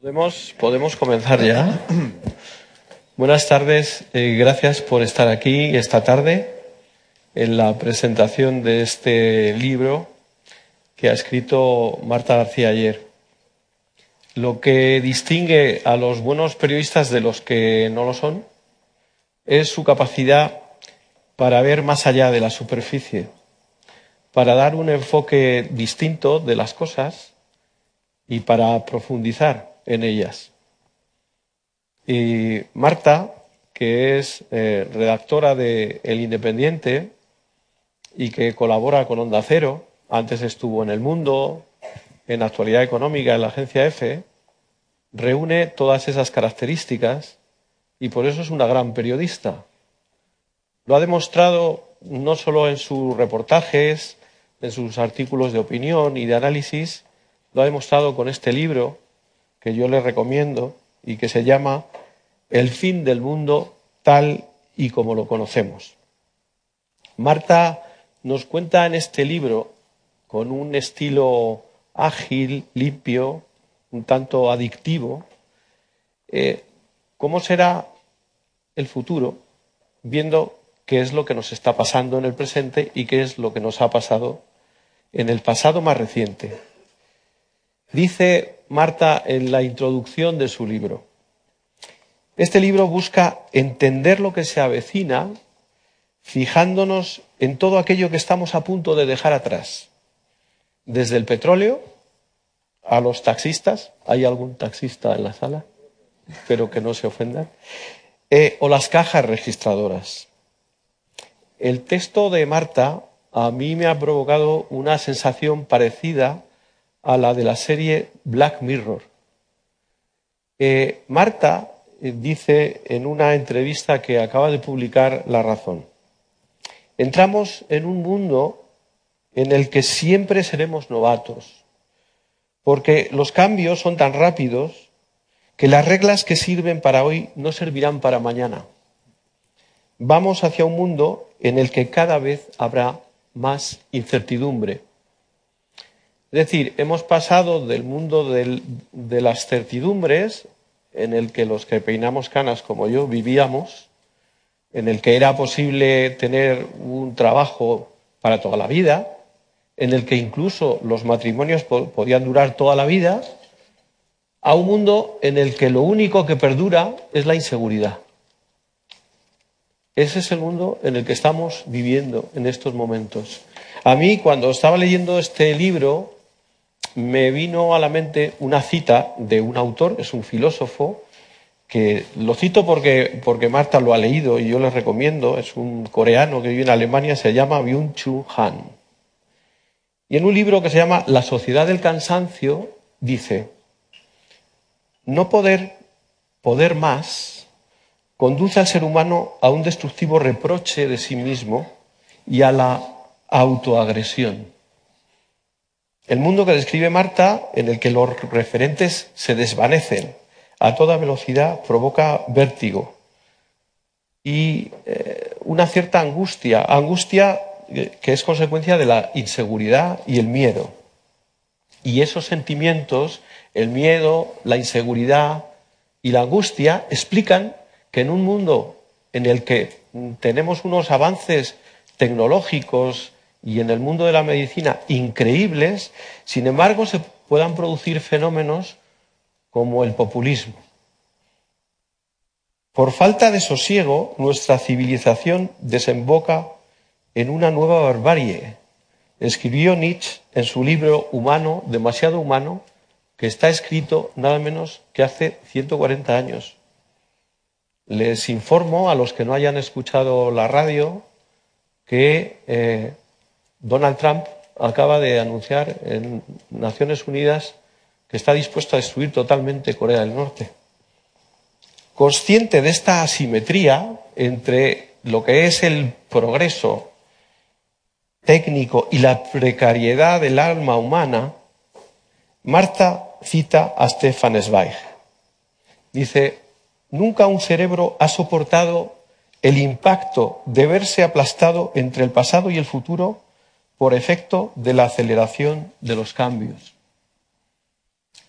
Podemos, podemos comenzar ya. Buenas tardes, eh, gracias por estar aquí esta tarde en la presentación de este libro que ha escrito Marta García ayer. Lo que distingue a los buenos periodistas de los que no lo son es su capacidad para ver más allá de la superficie, para dar un enfoque distinto de las cosas y para profundizar en ellas. Y Marta, que es eh, redactora de El Independiente y que colabora con Onda Cero, antes estuvo en El Mundo, en Actualidad Económica, en la agencia EFE, reúne todas esas características y por eso es una gran periodista. Lo ha demostrado no solo en sus reportajes, en sus artículos de opinión y de análisis, lo ha demostrado con este libro que yo le recomiendo y que se llama El fin del mundo tal y como lo conocemos. Marta nos cuenta en este libro, con un estilo ágil, limpio, un tanto adictivo, eh, cómo será el futuro viendo qué es lo que nos está pasando en el presente y qué es lo que nos ha pasado en el pasado más reciente. Dice Marta en la introducción de su libro, este libro busca entender lo que se avecina fijándonos en todo aquello que estamos a punto de dejar atrás, desde el petróleo a los taxistas, ¿hay algún taxista en la sala? Espero que no se ofendan, eh, o las cajas registradoras. El texto de Marta a mí me ha provocado una sensación parecida a la de la serie Black Mirror. Eh, Marta eh, dice en una entrevista que acaba de publicar La Razón, entramos en un mundo en el que siempre seremos novatos, porque los cambios son tan rápidos que las reglas que sirven para hoy no servirán para mañana. Vamos hacia un mundo en el que cada vez habrá más incertidumbre. Es decir, hemos pasado del mundo de las certidumbres, en el que los que peinamos canas como yo vivíamos, en el que era posible tener un trabajo para toda la vida, en el que incluso los matrimonios podían durar toda la vida, a un mundo en el que lo único que perdura es la inseguridad. Ese es el mundo en el que estamos viviendo en estos momentos. A mí, cuando estaba leyendo este libro, me vino a la mente una cita de un autor, es un filósofo, que lo cito porque, porque Marta lo ha leído y yo les recomiendo, es un coreano que vive en Alemania, se llama Byung-Chul Han. Y en un libro que se llama La sociedad del cansancio, dice, no poder, poder más, conduce al ser humano a un destructivo reproche de sí mismo y a la autoagresión. El mundo que describe Marta, en el que los referentes se desvanecen a toda velocidad, provoca vértigo y eh, una cierta angustia, angustia que es consecuencia de la inseguridad y el miedo. Y esos sentimientos, el miedo, la inseguridad y la angustia, explican que en un mundo en el que tenemos unos avances tecnológicos y en el mundo de la medicina increíbles, sin embargo se puedan producir fenómenos como el populismo. Por falta de sosiego, nuestra civilización desemboca en una nueva barbarie. Escribió Nietzsche en su libro Humano, demasiado humano, que está escrito nada menos que hace 140 años. Les informo a los que no hayan escuchado la radio que eh, Donald Trump acaba de anunciar en Naciones Unidas que está dispuesto a destruir totalmente Corea del Norte. Consciente de esta asimetría entre lo que es el progreso técnico y la precariedad del alma humana, Marta cita a Stefan Zweig. Dice, nunca un cerebro ha soportado el impacto de verse aplastado entre el pasado y el futuro por efecto de la aceleración de los cambios.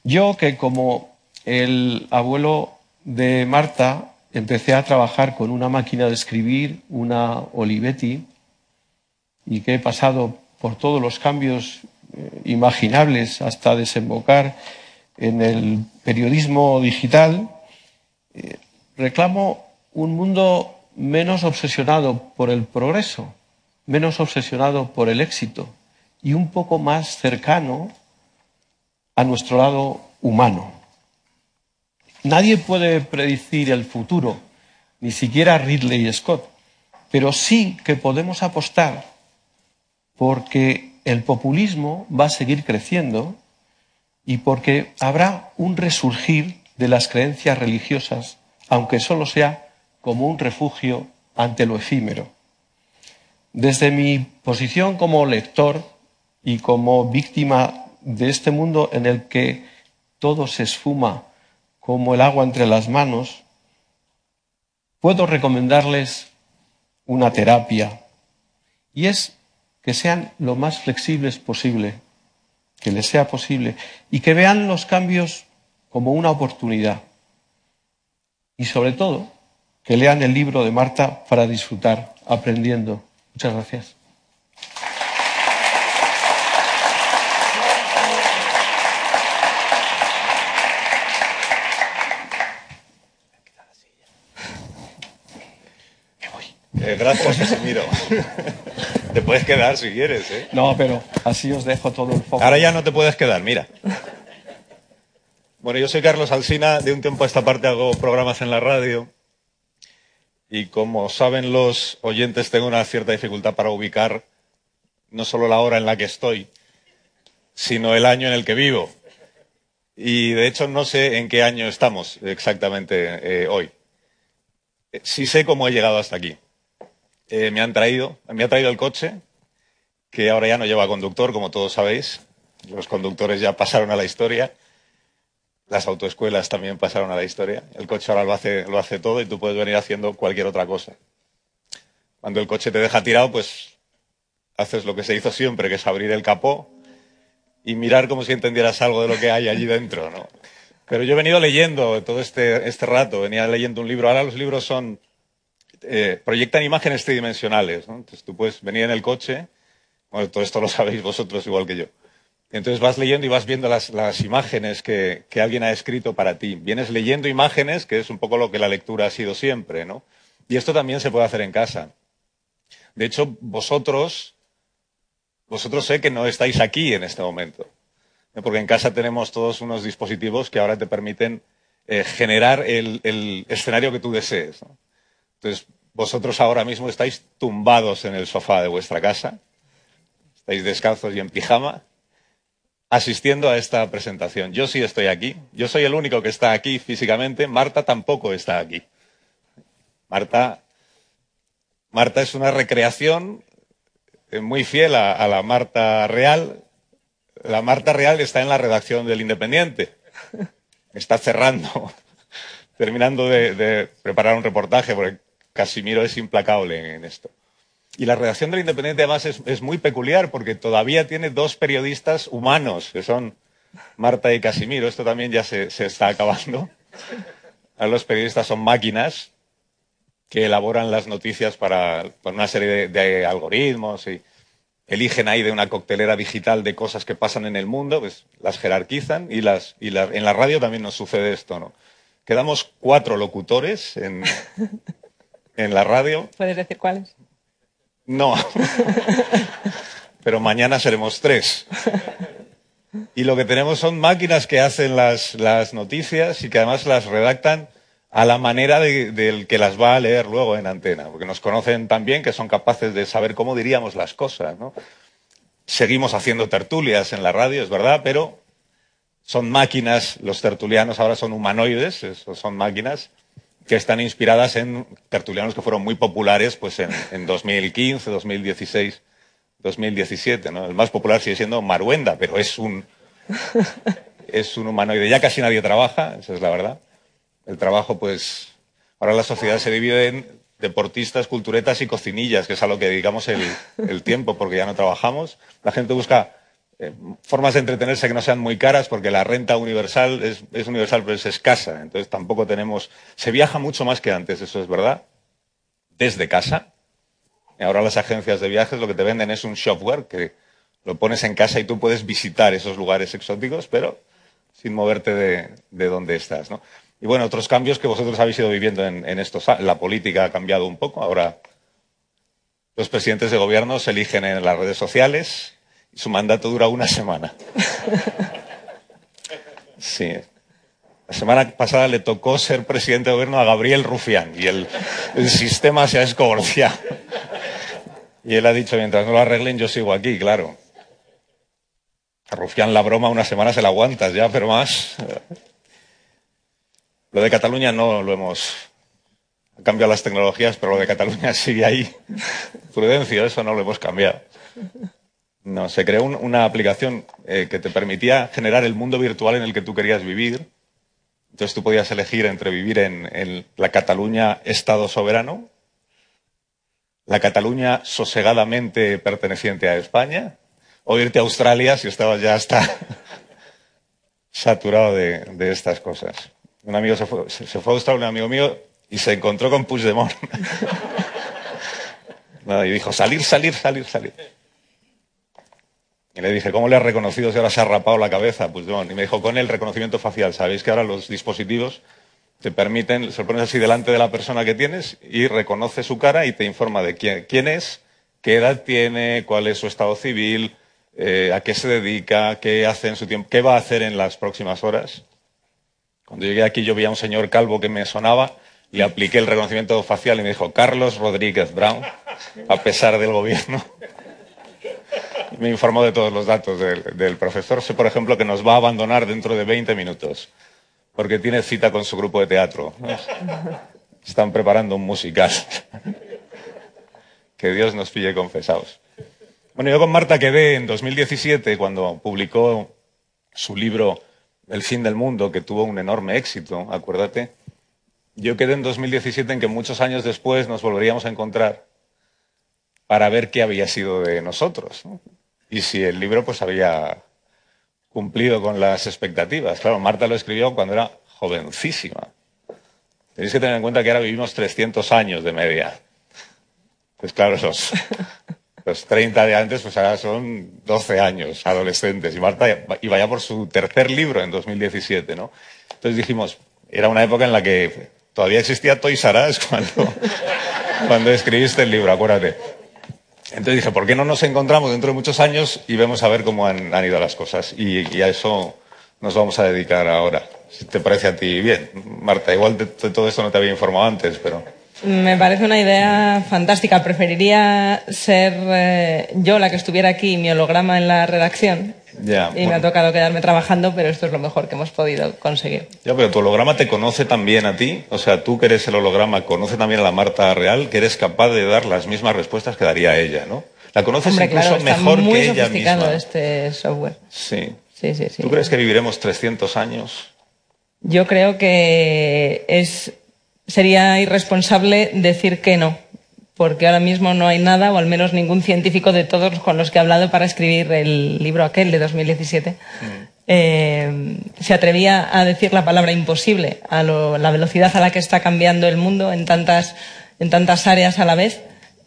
Yo que como el abuelo de Marta empecé a trabajar con una máquina de escribir, una Olivetti, y que he pasado por todos los cambios eh, imaginables hasta desembocar en el periodismo digital, eh, reclamo un mundo menos obsesionado por el progreso, menos obsesionado por el éxito y un poco más cercano a nuestro lado humano. Nadie puede predecir el futuro, ni siquiera Ridley Scott, pero sí que podemos apostar porque el populismo va a seguir creciendo y porque habrá un resurgir de las creencias religiosas, aunque solo sea como un refugio ante lo efímero. Desde mi posición como lector y como víctima de este mundo en el que todo se esfuma como el agua entre las manos, puedo recomendarles una terapia y es que sean lo más flexibles posible, que les sea posible y que vean los cambios como una oportunidad. Y sobre todo, que lean el libro de Marta para disfrutar, aprendiendo. Muchas gracias. Eh, gracias, Casimiro. te puedes quedar si quieres, ¿eh? No, pero así os dejo todo el foco. Ahora ya no te puedes quedar, mira. Bueno, yo soy Carlos Alsina, de un tiempo a esta parte hago programas en la radio y como saben los oyentes tengo una cierta dificultad para ubicar no solo la hora en la que estoy, sino el año en el que vivo. Y de hecho no sé en qué año estamos exactamente eh, hoy. Sí sé cómo he llegado hasta aquí. Eh, me han traído, me ha traído el coche, que ahora ya no lleva conductor, como todos sabéis. Los conductores ya pasaron a la historia. Las autoescuelas también pasaron a la historia. El coche ahora lo hace, todo y tú puedes venir haciendo cualquier otra cosa. Cuando el coche te deja tirado, pues haces lo que se hizo siempre, que es abrir el capó y mirar como si entendieras algo de lo que hay allí dentro, ¿no? Pero yo he venido leyendo todo este, este rato, venía leyendo un libro. Ahora los libros son eh, proyectan imágenes tridimensionales. ¿no? Entonces tú puedes venir en el coche, bueno, todo esto lo sabéis vosotros igual que yo. Entonces vas leyendo y vas viendo las, imágenes que, alguien ha escrito para ti. Vienes leyendo imágenes, que es un poco lo que la lectura ha sido siempre, ¿no? Y esto también se puede hacer en casa. De hecho, vosotros, vosotros sé que no estáis aquí en este momento, porque en casa tenemos todos unos dispositivos que ahora te permiten eh, generar el, el, escenario que tú desees. Entonces, vosotros ahora mismo estáis tumbados en el sofá de vuestra casa, estáis descalzos y en pijama, asistiendo a esta presentación. Yo sí estoy aquí, yo soy el único que está aquí físicamente, Marta tampoco está aquí. Marta, Marta es una recreación muy fiel a, a la Marta real. La Marta real está en la redacción del Independiente. Está cerrando, terminando de, de preparar un reportaje, porque Casimiro es implacable en esto. Y la redacción del Independiente además es, muy peculiar porque todavía tiene dos periodistas humanos, que son Marta y Casimiro. Esto también ya se, está acabando. Los periodistas son máquinas que elaboran las noticias para, una serie de, algoritmos y eligen ahí de una coctelera digital de cosas que pasan en el mundo, pues las jerarquizan y, las, y la, en la radio también nos sucede esto, ¿no? Quedamos cuatro locutores en la radio. ¿Puedes decir cuáles? No. Pero mañana seremos tres. Y lo que tenemos son máquinas que hacen las, las noticias y que además las redactan a la manera del de, que las va a leer luego en antena, porque nos conocen tan bien que son capaces de saber cómo diríamos las cosas. ¿no? Seguimos haciendo tertulias en la radio, es verdad, pero son máquinas, los tertulianos ahora son humanoides, son máquinas que están inspiradas en tertulianos que fueron muy populares pues en, en 2015, 2016, 2017. ¿no? El más popular sigue siendo Maruenda, pero es un, es un humanoide. Ya casi nadie trabaja, esa es la verdad. El trabajo, pues, ahora la sociedad se divide en deportistas, culturetas y cocinillas, que es a lo que dedicamos el, el tiempo, porque ya no trabajamos. La gente busca eh, formas de entretenerse que no sean muy caras, porque la renta universal es, universal, pero es escasa. Entonces tampoco tenemos. Se viaja mucho más que antes, eso es verdad, desde casa. Ahora las agencias de viajes lo que te venden es un shopware que lo pones en casa y tú puedes visitar esos lugares exóticos, pero sin moverte de, de donde estás. ¿no? Y bueno, otros cambios que vosotros habéis ido viviendo en, en estos. La política ha cambiado un poco. Ahora los presidentes de gobierno se eligen en las redes sociales su mandato dura una semana. Sí. La semana pasada le tocó ser presidente de gobierno a Gabriel Rufián y el, sistema se ha escoborciado. Y él ha dicho, mientras no lo arreglen, yo sigo aquí, claro. A Rufián la broma una semana se la aguantas ya, pero más. Lo de Cataluña no lo hemos cambiado las tecnologías, pero lo de Cataluña sigue ahí. Prudencio, eso no lo hemos cambiado. No, se creó un, una aplicación eh, que te permitía generar el mundo virtual en el que tú querías vivir. Entonces tú podías elegir entre vivir en, la Cataluña Estado soberano, la Cataluña sosegadamente perteneciente a España, o irte a Australia si estabas ya hasta saturado de, estas cosas. Un amigo se fue, se fue a Australia, un amigo mío, y se encontró con Puigdemont. no, y dijo, salir, salir, salir, salir. Y le dije, ¿cómo le has reconocido si ahora se ha rapado la cabeza? Puigdemont. Y me dijo, con el reconocimiento facial. Sabéis que ahora los dispositivos te permiten, se lo pones así delante de la persona que tienes y reconoce su cara y te informa de quién, quién es, qué edad tiene, cuál es su estado civil, eh, a qué se dedica, qué hace en su tiempo, qué va a hacer en las próximas horas. Cuando llegué aquí yo vi a un señor calvo que me sonaba le apliqué el reconocimiento facial y me dijo Carlos Rodríguez Brown, a pesar del gobierno. Me informó de todos los datos del, del, profesor. Sé, por ejemplo, que nos va a abandonar dentro de 20 minutos, porque tiene cita con su grupo de teatro. Están preparando un musical. que Dios nos pille confesados. Bueno, yo con Marta quedé en 2017, cuando publicó su libro El fin del mundo, que tuvo un enorme éxito, acuérdate yo quedé en 2017 en que muchos años después nos volveríamos a encontrar para ver qué había sido de nosotros ¿no? Y si el libro pues había cumplido con las expectativas. Claro, Marta lo escribió cuando era jovencísima. Tenéis que tener en cuenta que ahora vivimos 300 años de media. Pues claro, los, los 30 de antes, pues ahora son 12 años, adolescentes. Y Marta iba ya por su tercer libro en 2017, ¿no? Entonces dijimos, era una época en la que Todavía existía Toys R Us cuando, cuando escribiste el libro, acuérdate. Entonces dije, ¿por qué no nos encontramos dentro de muchos años y vemos a ver cómo han, ido las cosas? Y, y, a eso nos vamos a dedicar ahora. Si te parece a ti bien. Marta, igual de, de todo esto no te había informado antes, pero... Me parece una idea fantástica. Preferiría ser eh, yo la que estuviera aquí, mi holograma en la redacción. Ya, y bueno. me ha tocado quedarme trabajando, pero esto es lo mejor que hemos podido conseguir. Ya, pero tu holograma te conoce también a ti. O sea, tú que eres el holograma, conoce también a la Marta real, que eres capaz de dar las mismas respuestas que daría ella, ¿no? La conoces Hombre, incluso claro, mejor muy que ella misma. este software. Sí. Sí, sí, sí. ¿Tú crees que viviremos 300 años? Yo creo que es sería irresponsable decir que no, porque ahora mismo no hay nada, o al menos ningún científico de todos con los que he hablado para escribir el libro aquel de 2017, mm. eh, se atrevía a decir la palabra imposible a lo, la velocidad a la que está cambiando el mundo en tantas, en tantas áreas a la vez.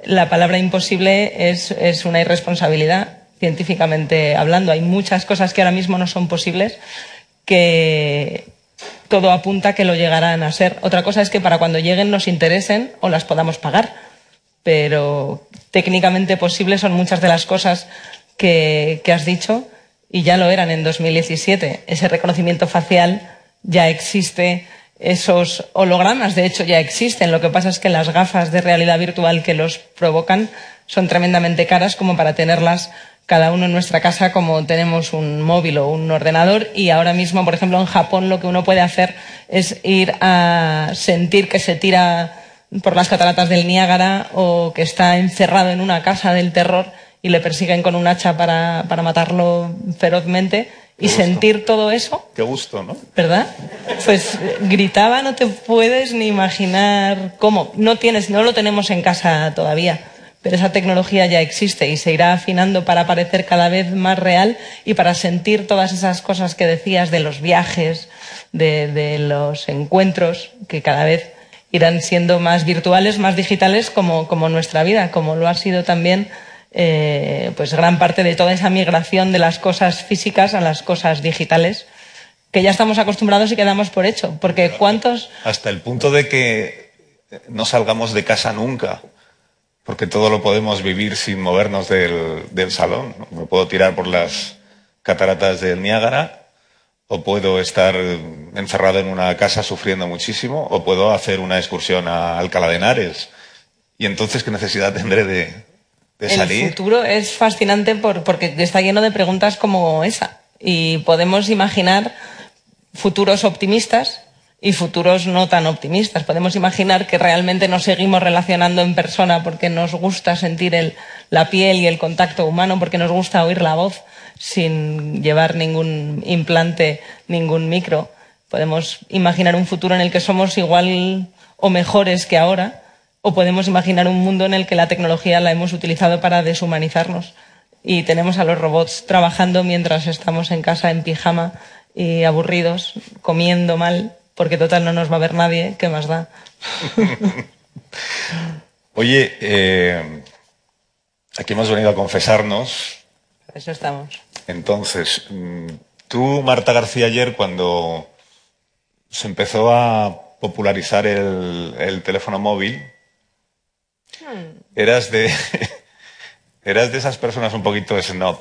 La palabra imposible es, es una irresponsabilidad científicamente hablando. Hay muchas cosas que ahora mismo no son posibles que todo apunta a que lo llegarán a ser. Otra cosa es que para cuando lleguen nos interesen o las podamos pagar. Pero técnicamente posibles son muchas de las cosas que, que has dicho y ya lo eran en 2017. Ese reconocimiento facial ya existe, esos hologramas de hecho ya existen. Lo que pasa es que las gafas de realidad virtual que los provocan son tremendamente caras como para tenerlas cada uno en nuestra casa como tenemos un móvil o un ordenador y ahora mismo, por ejemplo, en Japón lo que uno puede hacer es ir a sentir que se tira por las cataratas del Niágara o que está encerrado en una casa del terror y le persiguen con un hacha para, para matarlo ferozmente y sentir todo eso. Qué gusto, ¿no? ¿Verdad? Pues gritaba, no te puedes ni imaginar cómo. No tienes, no lo tenemos en casa todavía pero esa tecnología ya existe y se irá afinando para parecer cada vez más real y para sentir todas esas cosas que decías de los viajes, de, los encuentros, que cada vez irán siendo más virtuales, más digitales, como, nuestra vida, como lo ha sido también eh, pues gran parte de toda esa migración de las cosas físicas a las cosas digitales que ya estamos acostumbrados y quedamos por hecho. Porque cuántos. Hasta el punto de que no salgamos de casa nunca porque todo lo podemos vivir sin movernos del, salón. Me puedo tirar por las cataratas del Niágara, o puedo estar encerrado en una casa sufriendo muchísimo, o puedo hacer una excursión a Alcalá de Henares. Y entonces, ¿qué necesidad tendré de, salir? El futuro es fascinante porque está lleno de preguntas como esa. Y podemos imaginar futuros optimistas y futuros no tan optimistas. Podemos imaginar que realmente nos seguimos relacionando en persona porque nos gusta sentir el, la piel y el contacto humano, porque nos gusta oír la voz sin llevar ningún implante, ningún micro. Podemos imaginar un futuro en el que somos igual o mejores que ahora, o podemos imaginar un mundo en el que la tecnología la hemos utilizado para deshumanizarnos y tenemos a los robots trabajando mientras estamos en casa en pijama y aburridos, comiendo mal porque total no nos va a ver nadie, ¿qué más da? Oye, eh, aquí hemos venido a confesarnos. Eso estamos. Entonces, mm, tú, Marta García, ayer cuando se empezó a popularizar el, teléfono móvil, hmm. eras de eras de esas personas un poquito snob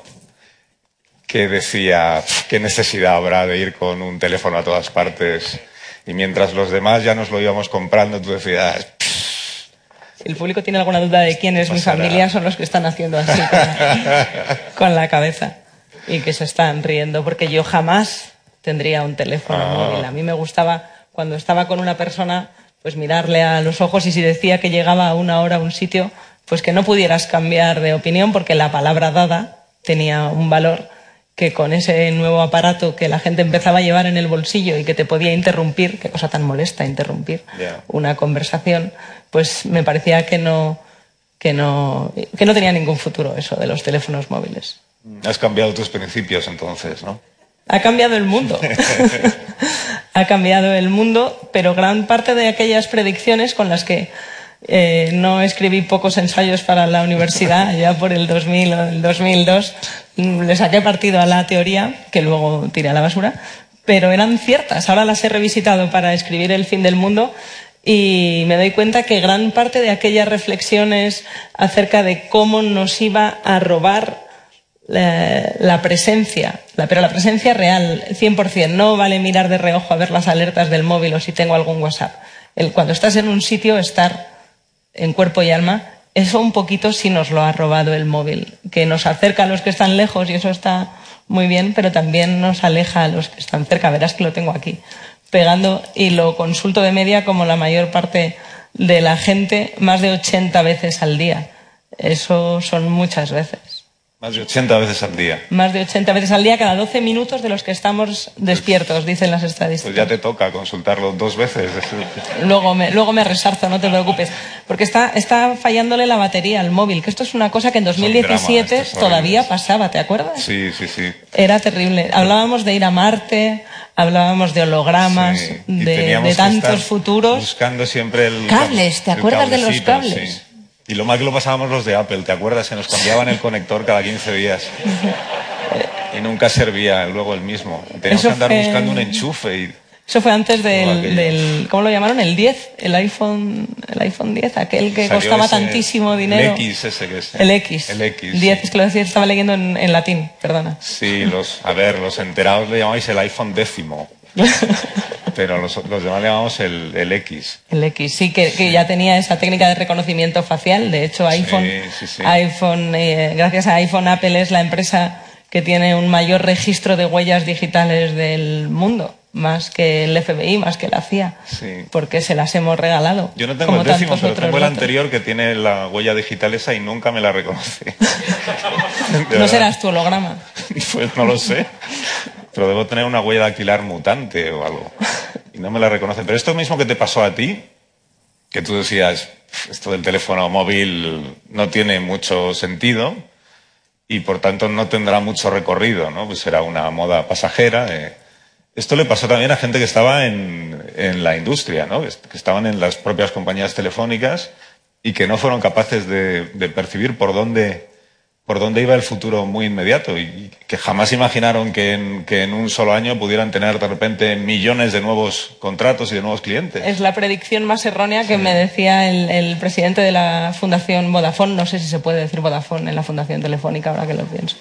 que decía qué necesidad habrá de ir con un teléfono a todas partes y mientras los demás ya nos lo íbamos comprando, tú decías... Si el público tiene alguna duda de quién es mi familia, son los que están haciendo así con la, cabeza y que se están riendo, porque yo jamás tendría un teléfono ah. móvil. A mí me gustaba, cuando estaba con una persona, pues mirarle a los ojos y si decía que llegaba a una hora a un sitio, pues que no pudieras cambiar de opinión porque la palabra dada tenía un valor que con ese nuevo aparato que la gente empezaba a llevar en el bolsillo y que te podía interrumpir, qué cosa tan molesta interrumpir una conversación, pues me parecía que no, que, no, que no tenía ningún futuro eso de los teléfonos móviles. Has cambiado tus principios entonces, ¿no? Ha cambiado el mundo. ha cambiado el mundo, pero gran parte de aquellas predicciones con las que eh, no escribí pocos ensayos para la universidad, ya por el 2000 o el 2002 le saqué partido a la teoría, que luego tiré a la basura, pero eran ciertas. Ahora las he revisitado para escribir El fin del mundo y me doy cuenta que gran parte de aquellas reflexiones acerca de cómo nos iba a robar la, presencia, pero la presencia real, 100%. No vale mirar de reojo a ver las alertas del móvil o si tengo algún WhatsApp. cuando estás en un sitio, estar en cuerpo y alma, eso un poquito sí nos lo ha robado el móvil, que nos acerca a los que están lejos y eso está muy bien, pero también nos aleja a los que están cerca. Verás que lo tengo aquí pegando y lo consulto de media como la mayor parte de la gente más de 80 veces al día. Eso son muchas veces. Más de 80 veces al día. Más de 80 veces al día, cada 12 minutos de los que estamos despiertos, dicen las estadísticas. Pues ya te toca consultarlo dos veces. Luego me, luego me resarzo, no te preocupes. Porque está, está fallándole la batería al móvil, que esto es una cosa que en 2017 todavía pasaba, ¿te acuerdas? Sí, sí, sí. Era terrible. Hablábamos de ir a Marte, hablábamos de hologramas, de, tantos futuros. Buscando siempre el. Cables, ¿te acuerdas de los cables? Y lo mal que lo pasábamos los de Apple, ¿te acuerdas? Que nos cambiaban el conector cada 15 días. Y nunca servía luego el mismo. Teníamos que andar buscando un enchufe. Y... Eso fue antes del, ¿cómo lo llamaron? El 10, el iPhone, el iPhone 10, aquel que costaba tantísimo dinero. El X ese que es. El X. El X. 10, es que lo decía, estaba leyendo en, en, latín, perdona. Sí, los, a ver, los enterados le llamáis el iPhone décimo. Pero los, demás le llamamos el, X. El X, sí, que, ya tenía esa técnica de reconocimiento facial. De hecho, iPhone, iPhone eh, gracias a iPhone, Apple es la empresa que tiene un mayor registro de huellas digitales del mundo. Más que el FBI, más que la CIA. Porque se las hemos regalado. Yo no tengo el décimo, pero tengo el anterior que tiene la huella digital esa y nunca me la reconoce. ¿No serás tu holograma? pues no lo sé pero debo tener una huella dactilar mutante o algo. Y no me la reconoce. Pero esto mismo que te pasó a ti, que tú decías, esto del teléfono móvil no tiene mucho sentido y por tanto no tendrá mucho recorrido, ¿no? Pues será una moda pasajera. Eh. Esto le pasó también a gente que estaba en, en la industria, ¿no? Que estaban en las propias compañías telefónicas y que no fueron capaces de, de percibir por dónde por dónde iba el futuro muy inmediato y que jamás imaginaron que en, que en, un solo año pudieran tener de repente millones de nuevos contratos y de nuevos clientes. Es la predicción más errónea que me decía el, el, presidente de la Fundación Vodafone. No sé si se puede decir Vodafone en la Fundación Telefónica, ahora que lo pienso.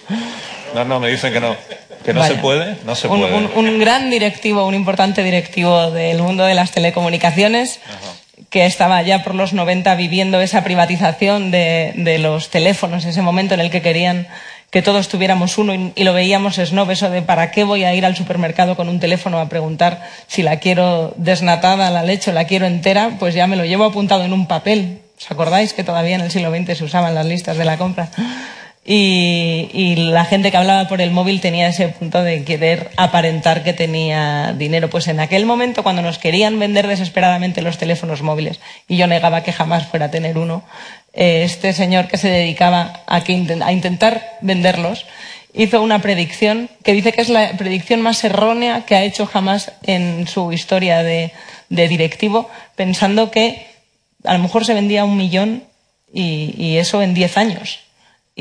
No, no, me dicen que no. Que no Vaya. se puede, no se un, puede. Un, un, gran directivo, un importante directivo del mundo de las telecomunicaciones. Ajá que estaba ya por los 90 viviendo esa privatización de, de, los teléfonos, ese momento en el que querían que todos tuviéramos uno y, y, lo veíamos snob, eso de para qué voy a ir al supermercado con un teléfono a preguntar si la quiero desnatada la leche o la quiero entera, pues ya me lo llevo apuntado en un papel. ¿Os acordáis que todavía en el siglo XX se usaban las listas de la compra? Y, la gente que hablaba por el móvil tenía ese punto de querer aparentar que tenía dinero. Pues en aquel momento, cuando nos querían vender desesperadamente los teléfonos móviles, y yo negaba que jamás fuera a tener uno, eh, este señor que se dedicaba a, intentar venderlos hizo una predicción que dice que es la predicción más errónea que ha hecho jamás en su historia de, de directivo, pensando que a lo mejor se vendía un millón y, y eso en 10 años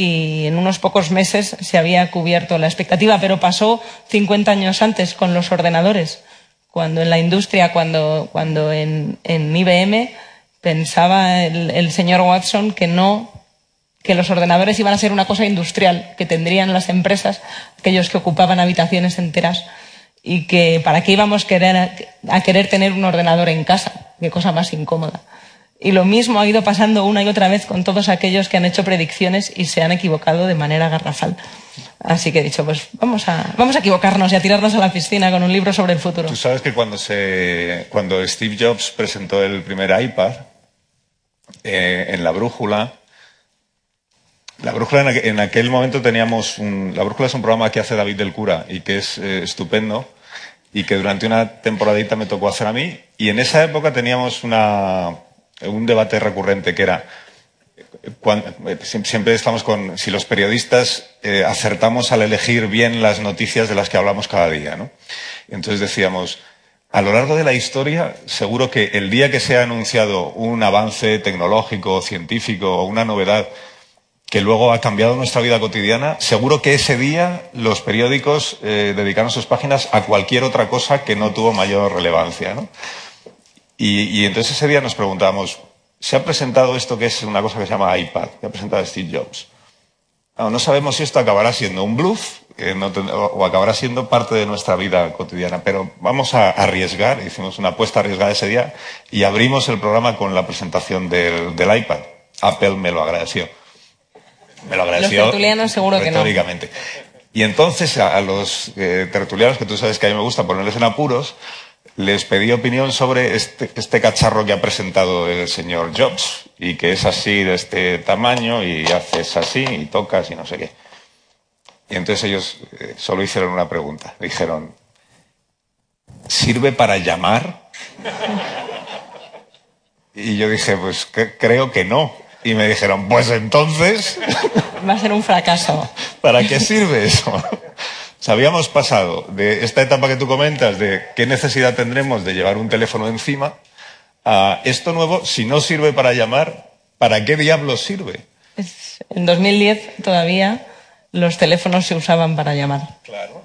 y en unos pocos meses se había cubierto la expectativa, pero pasó 50 años antes con los ordenadores, cuando en la industria, cuando, cuando en, IBM pensaba el, el, señor Watson que no que los ordenadores iban a ser una cosa industrial, que tendrían las empresas, aquellos que ocupaban habitaciones enteras, y que para qué íbamos a querer, a querer tener un ordenador en casa, qué cosa más incómoda. Y lo mismo ha ido pasando una y otra vez con todos aquellos que han hecho predicciones y se han equivocado de manera garrafal. Así que he dicho, pues vamos a, vamos a equivocarnos y a tirarnos a la piscina con un libro sobre el futuro. Tú sabes que cuando, se, cuando Steve Jobs presentó el primer iPad, eh, en la brújula, la brújula en aquel, en aquel momento teníamos un, la brújula es un programa que hace David del Cura y que es eh, estupendo y que durante una temporadita me tocó hacer a mí y en esa época teníamos una un debate recurrente que era cuando, siempre estamos con si los periodistas eh, acertamos al elegir bien las noticias de las que hablamos cada día, ¿no? Entonces decíamos, a lo largo de la historia, seguro que el día que se ha anunciado un avance tecnológico, científico o una novedad que luego ha cambiado nuestra vida cotidiana, seguro que ese día los periódicos eh, dedicaron sus páginas a cualquier otra cosa que no tuvo mayor relevancia, ¿no? Y, y, entonces ese día nos preguntábamos, se ha presentado esto que es una cosa que se llama iPad, que ha presentado Steve Jobs. No, no sabemos si esto acabará siendo un bluff eh, no o acabará siendo parte de nuestra vida cotidiana, pero vamos a arriesgar, hicimos una apuesta arriesgada ese día y abrimos el programa con la presentación del, del iPad. Apple me lo agradeció. Me lo agradeció. Los tertulianos seguro que no. Y entonces a, a los eh, tertulianos, que tú sabes que a mí me gusta ponerles en apuros, les pedí opinión sobre este, este, cacharro que ha presentado el señor Jobs y que es así de este tamaño y haces así y tocas y no sé qué. Y entonces ellos eh, solo hicieron una pregunta. Dijeron, ¿sirve para llamar? Y yo dije, pues que, creo que no. Y me dijeron, pues entonces... Va a ser un fracaso. ¿Para qué sirve eso? Habíamos pasado de esta etapa que tú comentas, de qué necesidad tendremos de llevar un teléfono encima, a esto nuevo, si no sirve para llamar, ¿para qué diablos sirve? En 2010 todavía los teléfonos se usaban para llamar. Claro.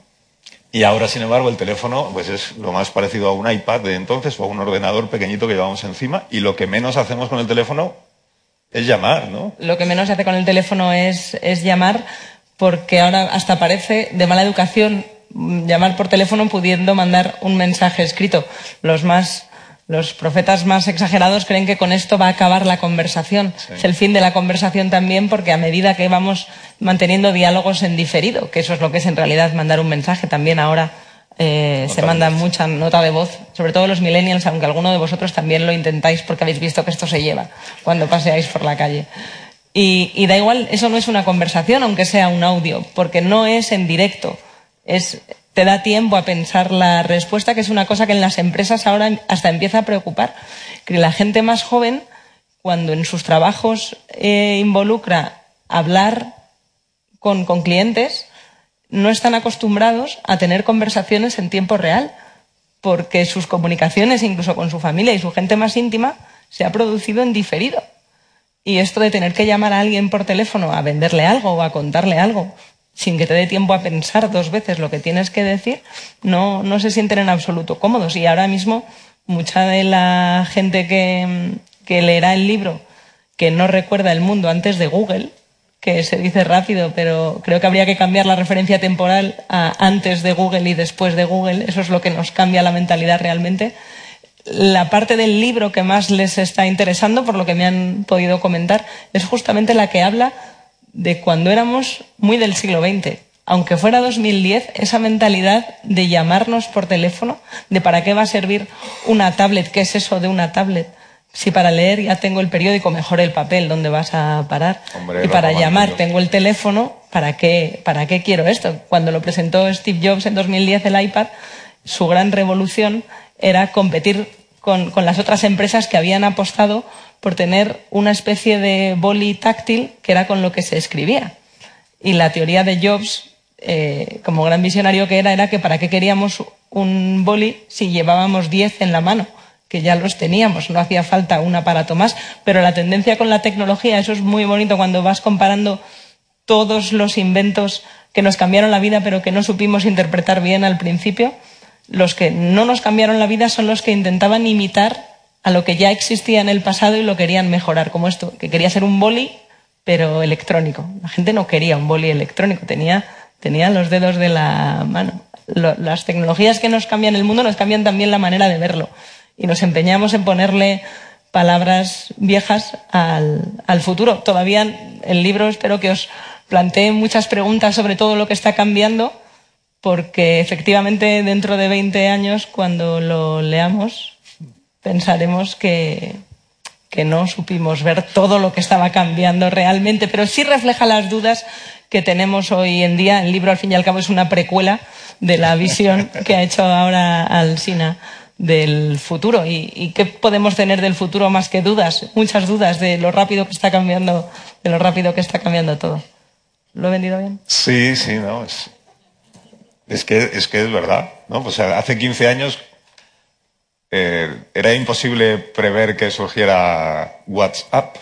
Y ahora, sin embargo, el teléfono pues es lo más parecido a un iPad de entonces o a un ordenador pequeñito que llevamos encima y lo que menos hacemos con el teléfono es llamar, ¿no? Lo que menos se hace con el teléfono es, es llamar porque ahora hasta parece de mala educación llamar por teléfono pudiendo mandar un mensaje escrito. Los más los profetas más exagerados creen que con esto va a acabar la conversación. Sí. Es el fin de la conversación también porque a medida que vamos manteniendo diálogos en diferido, que eso es lo que es en realidad mandar un mensaje, también ahora eh, se manda mucha nota de voz, sobre todo los millennials, aunque alguno de vosotros también lo intentáis porque habéis visto que esto se lleva cuando paseáis por la calle. Y, y, da igual, eso no es una conversación, aunque sea un audio, porque no es en directo. Es, te da tiempo a pensar la respuesta, que es una cosa que en las empresas ahora hasta empieza a preocupar. Que la gente más joven, cuando en sus trabajos eh, involucra hablar con, con clientes, no están acostumbrados a tener conversaciones en tiempo real, porque sus comunicaciones, incluso con su familia y su gente más íntima, se ha producido en diferido. Y esto de tener que llamar a alguien por teléfono a venderle algo o a contarle algo, sin que te dé tiempo a pensar dos veces lo que tienes que decir, no, no se sienten en absoluto cómodos. Y ahora mismo, mucha de la gente que, que leerá el libro que no recuerda el mundo antes de Google, que se dice rápido, pero creo que habría que cambiar la referencia temporal a antes de Google y después de Google. Eso es lo que nos cambia la mentalidad realmente. La parte del libro que más les está interesando, por lo que me han podido comentar, es justamente la que habla de cuando éramos muy del siglo XX. Aunque fuera 2010, esa mentalidad de llamarnos por teléfono, de para qué va a servir una tablet, qué es eso de una tablet, si para leer ya tengo el periódico, mejor el papel, ¿dónde vas a parar? y para llamar tengo el teléfono, ¿para qué, ¿para qué quiero esto? Cuando lo presentó Steve Jobs en 2010 el iPad, su gran revolución era competir con, con las otras empresas que habían apostado por tener una especie de boli táctil que era con lo que se escribía. Y la teoría de Jobs, eh, como gran visionario que era, era que para qué queríamos un boli si llevábamos 10 en la mano que ya los teníamos, no hacía falta un aparato más, pero la tendencia con la tecnología, eso es muy bonito cuando vas comparando todos los inventos que nos cambiaron la vida pero que no supimos interpretar bien al principio, los que no nos cambiaron la vida son los que intentaban imitar a lo que ya existía en el pasado y lo querían mejorar, como esto, que quería ser un boli pero electrónico. La gente no quería un boli electrónico, tenía, los dedos de la mano. las tecnologías que nos cambian el mundo nos cambian también la manera de verlo y nos empeñamos en ponerle palabras viejas al, al futuro. Todavía el libro espero que os plantee muchas preguntas sobre todo lo que está cambiando, porque efectivamente dentro de 20 años, cuando lo leamos, pensaremos que, que no supimos ver todo lo que estaba cambiando realmente, pero sí refleja las dudas que tenemos hoy en día. El libro, al fin y al cabo, es una precuela de la visión que ha hecho ahora Alsina del futuro y, qué podemos tener del futuro más que dudas, muchas dudas de lo rápido que está cambiando, de lo rápido que está cambiando todo. ¿Lo he vendido bien? Sí, sí, no, es, es que es que es verdad, ¿no? Pues hace 15 años eh, era imposible prever que surgiera WhatsApp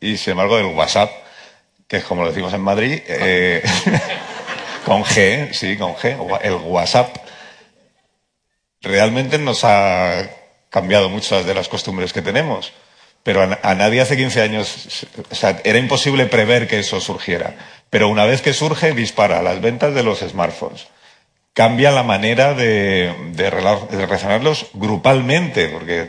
y sin embargo el WhatsApp, que es como lo decimos en Madrid, eh, con G, sí, con G, el WhatsApp realmente nos ha cambiado muchas de las costumbres que tenemos. Pero a, nadie hace 15 años, era imposible prever que eso surgiera. Pero una vez que surge, dispara las ventas de los smartphones. Cambia la manera de, relacionarlos grupalmente, porque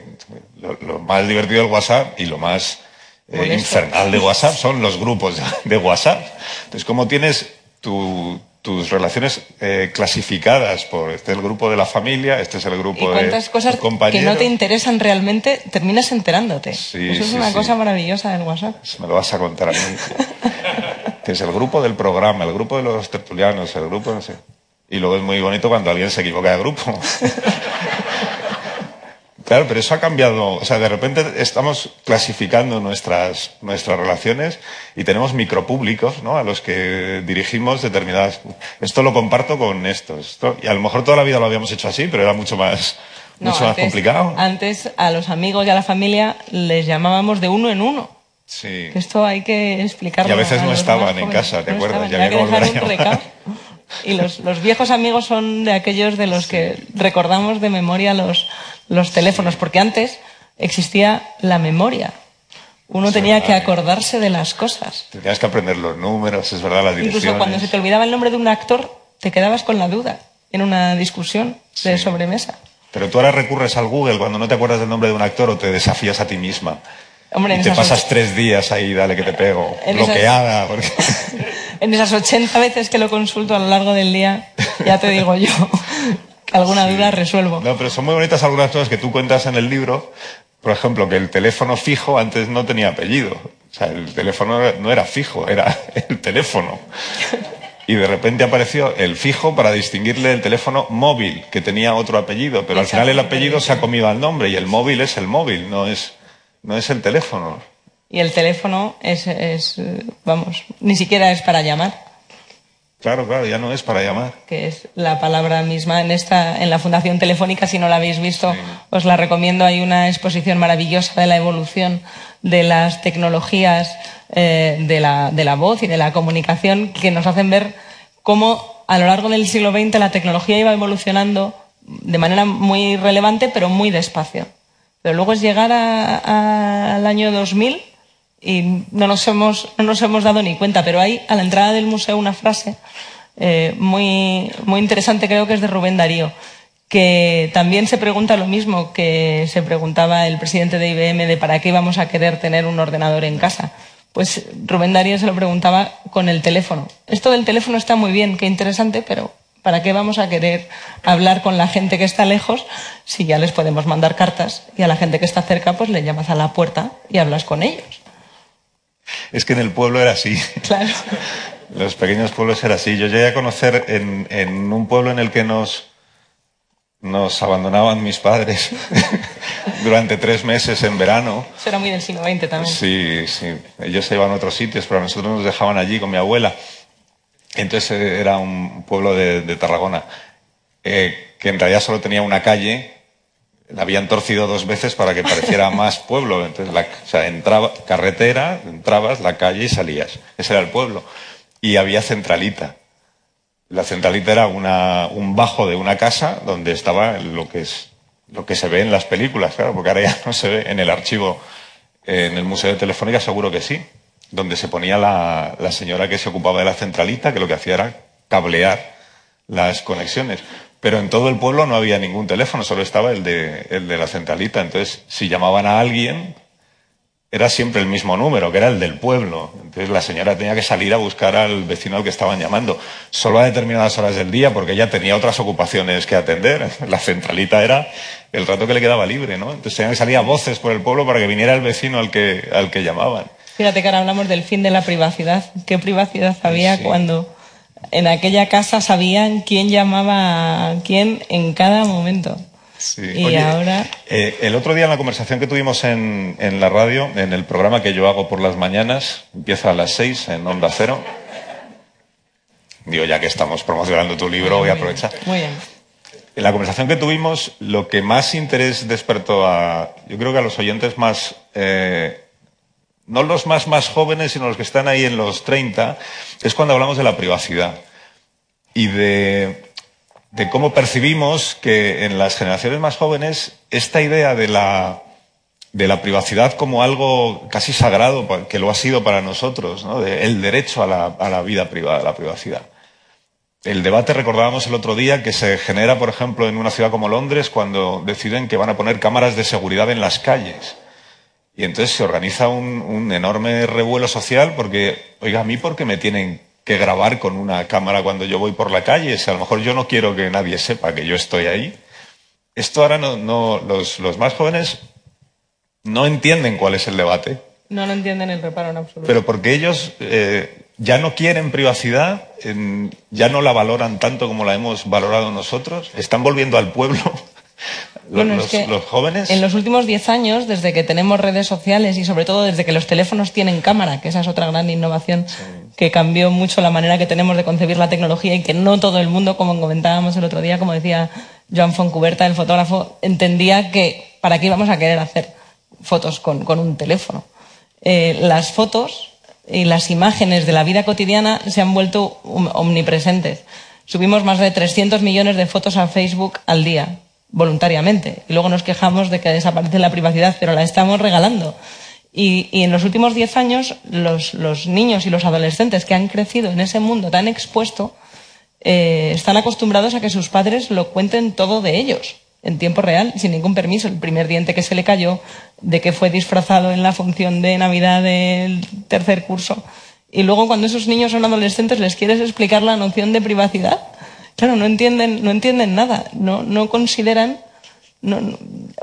lo, más divertido del WhatsApp y lo más eh, infernal de WhatsApp son los grupos de WhatsApp. Entonces, como tienes tu, tus relaciones eh, clasificadas por este es el grupo de la familia, este es el grupo ¿Y cuántas de cosas que no te interesan realmente terminas enterándote. Sí, Eso es una cosa maravillosa del WhatsApp. me lo vas a contar a mí. es el grupo del programa, el grupo de los tertulianos, el grupo, no sé. Y luego es muy bonito cuando alguien se equivoca de grupo. Claro, pero eso ha cambiado. O sea, de repente estamos clasificando nuestras, nuestras relaciones y tenemos micropúblicos, ¿no? A los que dirigimos determinadas. Esto lo comparto con esto, Y a lo mejor toda la vida lo habíamos hecho así, pero era mucho más, mucho más complicado. Antes a los amigos y a la familia les llamábamos de uno en uno. Sí. Esto hay que explicarlo. Y a veces no estaban en casa, ¿te acuerdas? Ya había que Y los, los viejos amigos son de aquellos de los que recordamos de memoria los, los teléfonos, porque antes existía la memoria. Uno tenía que acordarse de las cosas. Tenías que aprender los números, es verdad, la direcciones. Incluso cuando se te olvidaba el nombre de un actor, te quedabas con la duda en una discusión de sobremesa. Pero tú ahora recurres al Google cuando no te acuerdas del nombre de un actor o te desafías a ti misma. Hombre, y te pasas tres días ahí, dale que te pego, bloqueada. en esas 80 veces que lo consulto a lo largo del día, ya te digo yo alguna duda resuelvo. No, pero son muy bonitas algunas cosas que tú cuentas en el libro. Por ejemplo, que el teléfono fijo antes no tenía apellido. O sea, el teléfono no era fijo, era el teléfono. y de repente apareció el fijo para distinguirle el teléfono móvil, que tenía otro apellido, pero al final el apellido se ha comido al nombre y el móvil es el móvil, no es, no es el teléfono. Y el teléfono es, es, vamos, ni siquiera es para llamar. Claro, claro, ya no es para llamar. Que es la palabra misma en esta, en la Fundación Telefónica, si no la habéis visto, os la recomiendo. Hay una exposición maravillosa de la evolución de las tecnologías eh, de, la, de la voz y de la comunicación que nos hacen ver cómo a lo largo del siglo XX la tecnología iba evolucionando de manera muy relevante, pero muy despacio. Pero luego es llegar al año 2000 y no nos hemos, no nos hemos dado ni cuenta, pero hay a la entrada del museo una frase eh, muy, muy interesante, creo que es de Rubén Darío, que también se pregunta lo mismo que se preguntaba el presidente de IBM de para qué íbamos a querer tener un ordenador en casa. Pues Rubén Darío se lo preguntaba con el teléfono. Esto del teléfono está muy bien, qué interesante, pero ¿para qué vamos a querer hablar con la gente que está lejos si ya les podemos mandar cartas y a la gente que está cerca pues le llamas a la puerta y hablas con ellos? Es que en el pueblo era así. Claro. Los pequeños pueblos era así. Yo llegué a conocer en, un pueblo en el que nos, nos abandonaban mis padres durante tres meses en verano. Eso era muy del siglo XX también. Sí, sí. Ellos se iban a otros sitios, pero a nosotros nos dejaban allí con mi abuela. Entonces eh, era un pueblo de, Tarragona eh, que en realidad solo tenía una calle la habían torcido dos veces para que pareciera más pueblo. Entonces, la, o sea, entraba, carretera, entrabas, la calle y salías. Ese era el pueblo. Y había centralita. La centralita era una, un bajo de una casa donde estaba lo que es, lo que se ve en las películas, claro, porque ahora ya no se ve en el archivo, en el Museo de Telefónica seguro que sí, donde se ponía la, señora que se ocupaba de la centralita, que lo que hacía era cablear las conexiones. Pero en todo el pueblo no había ningún teléfono, solo estaba el de, el de la centralita. Entonces, si llamaban a alguien, era siempre el mismo número, que era el del pueblo. Entonces la señora tenía que salir a buscar al vecino al que estaban llamando, solo a determinadas horas del día, porque ella tenía otras ocupaciones que atender. La centralita era el rato que le quedaba libre, ¿no? Entonces tenía que salir a voces por el pueblo para que viniera el vecino al que, al que llamaban. Fíjate que ahora hablamos del fin de la privacidad. ¿Qué privacidad había cuando en aquella casa sabían quién llamaba a quién en cada momento. Sí. Y ahora. Eh, el otro día en la conversación que tuvimos en, en, la radio, en el programa que yo hago por las mañanas, empieza a las seis en Onda Cero. Digo, ya que estamos promocionando tu libro, voy a aprovechar. Muy bien. En la conversación que tuvimos, lo que más interés despertó a, yo creo que a los oyentes más eh, no los más más jóvenes, sino los que están ahí en los 30, es cuando hablamos de la privacidad y de, cómo percibimos que en las generaciones más jóvenes esta idea de la, de la privacidad como algo casi sagrado, que lo ha sido para nosotros, ¿no? el derecho a la, a la vida privada, a la privacidad. El debate recordábamos el otro día que se genera, por ejemplo, en una ciudad como Londres cuando deciden que van a poner cámaras de seguridad en las calles. Y entonces se organiza un, enorme revuelo social porque, oiga, a mí por qué me tienen que grabar con una cámara cuando yo voy por la calle, si a lo mejor yo no quiero que nadie sepa que yo estoy ahí. Esto ahora no, no los, los más jóvenes no entienden cuál es el debate. No lo entienden el reparo en absoluto. Pero porque ellos eh, ya no quieren privacidad, ya no la valoran tanto como la hemos valorado nosotros, están volviendo al pueblo los, los, jóvenes. En los últimos 10 años, desde que tenemos redes sociales y sobre todo desde que los teléfonos tienen cámara, que esa es otra gran innovación que cambió mucho la manera que tenemos de concebir la tecnología y que no todo el mundo, como comentábamos el otro día, como decía Joan Foncuberta, el fotógrafo, entendía que para qué íbamos a querer hacer fotos con, con un teléfono. Eh, las fotos y las imágenes de la vida cotidiana se han vuelto omnipresentes. Subimos más de 300 millones de fotos a Facebook al día voluntariamente. Y luego nos quejamos de que desaparece la privacidad, pero la estamos regalando. Y, en los últimos diez años, los, niños y los adolescentes que han crecido en ese mundo tan expuesto eh, están acostumbrados a que sus padres lo cuenten todo de ellos, en tiempo real, sin ningún permiso. El primer diente que se le cayó, de que fue disfrazado en la función de Navidad del tercer curso. Y luego, cuando esos niños son adolescentes, les quieres explicar la noción de privacidad claro, no entienden, no entienden nada, no, no consideran, no,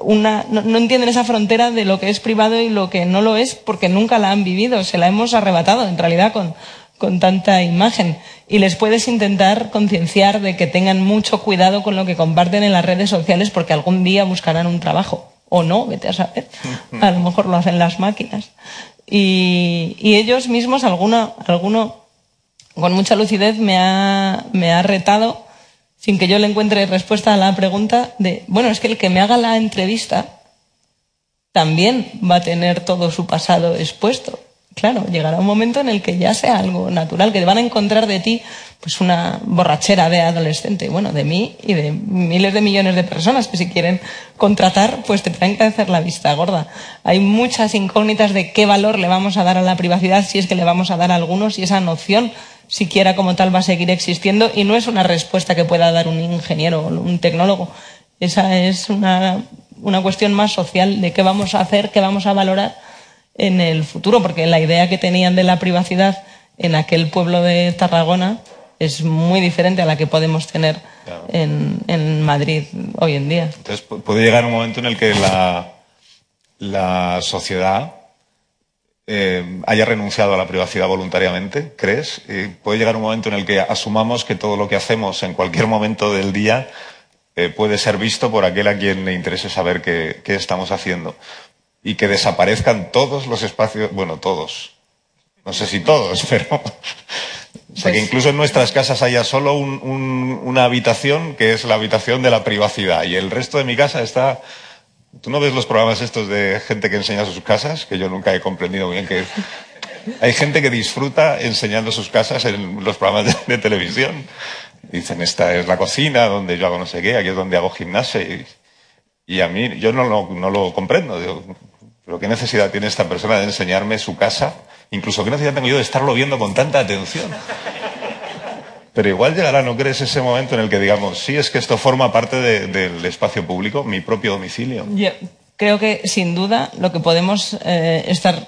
una, no, entienden esa frontera de lo que es privado y lo que no lo es porque nunca la han vivido, se la hemos arrebatado en realidad con, con tanta imagen. y les puedes intentar concienciar de que tengan mucho cuidado con lo que comparten en las redes sociales porque algún día buscarán un trabajo. O no, vete a saber. A lo mejor lo hacen las máquinas. Y, ellos mismos, alguno, alguno con mucha lucidez me ha, me ha retado, sin que yo le encuentre respuesta a la pregunta de, bueno, es que el que me haga la entrevista también va a tener todo su pasado expuesto claro, llegará un momento en el que ya sea algo natural, que van a encontrar de ti pues una borrachera de adolescente, bueno, de mí y de miles de millones de personas que si quieren contratar, pues te tienen que hacer la vista gorda. Hay muchas incógnitas de qué valor le vamos a dar a la privacidad, si es que le vamos a dar a algunos, y esa noción siquiera como tal va a seguir existiendo y no es una respuesta que pueda dar un ingeniero o un tecnólogo. Esa es una, una cuestión más social de qué vamos a hacer, qué vamos a valorar en el futuro, porque la idea que tenían de la privacidad en aquel pueblo de Tarragona es muy diferente a la que podemos tener en, en, Madrid hoy en día. Entonces puede llegar un momento en el que la, la sociedad eh, haya renunciado a la privacidad voluntariamente, ¿crees? Puede llegar un momento en el que asumamos que todo lo que hacemos en cualquier momento del día eh, puede ser visto por aquel a quien le interese saber qué, qué estamos haciendo y que desaparezcan todos los espacios, bueno, todos, no sé si todos, pero... o sea, que pues incluso en nuestras casas haya solo una habitación que es la habitación de la privacidad y el resto de mi casa está... ¿Tú no ves los programas estos de gente que enseña sus casas? Que yo nunca he comprendido bien que... Hay gente que disfruta enseñando sus casas en los programas de, televisión. Dicen, esta es la cocina donde yo hago no sé qué, aquí es donde hago gimnasia. Y, a mí, yo no lo, no lo comprendo. Digo, pero ¿qué necesidad tiene esta persona de enseñarme su casa? Incluso ¿qué necesidad tengo yo de estarlo viendo con tanta atención? Pero igual llegará, ¿no crees, ese momento en el que digamos, sí, es que esto forma parte del espacio público, mi propio domicilio? Creo que, sin duda, lo que podemos eh, estar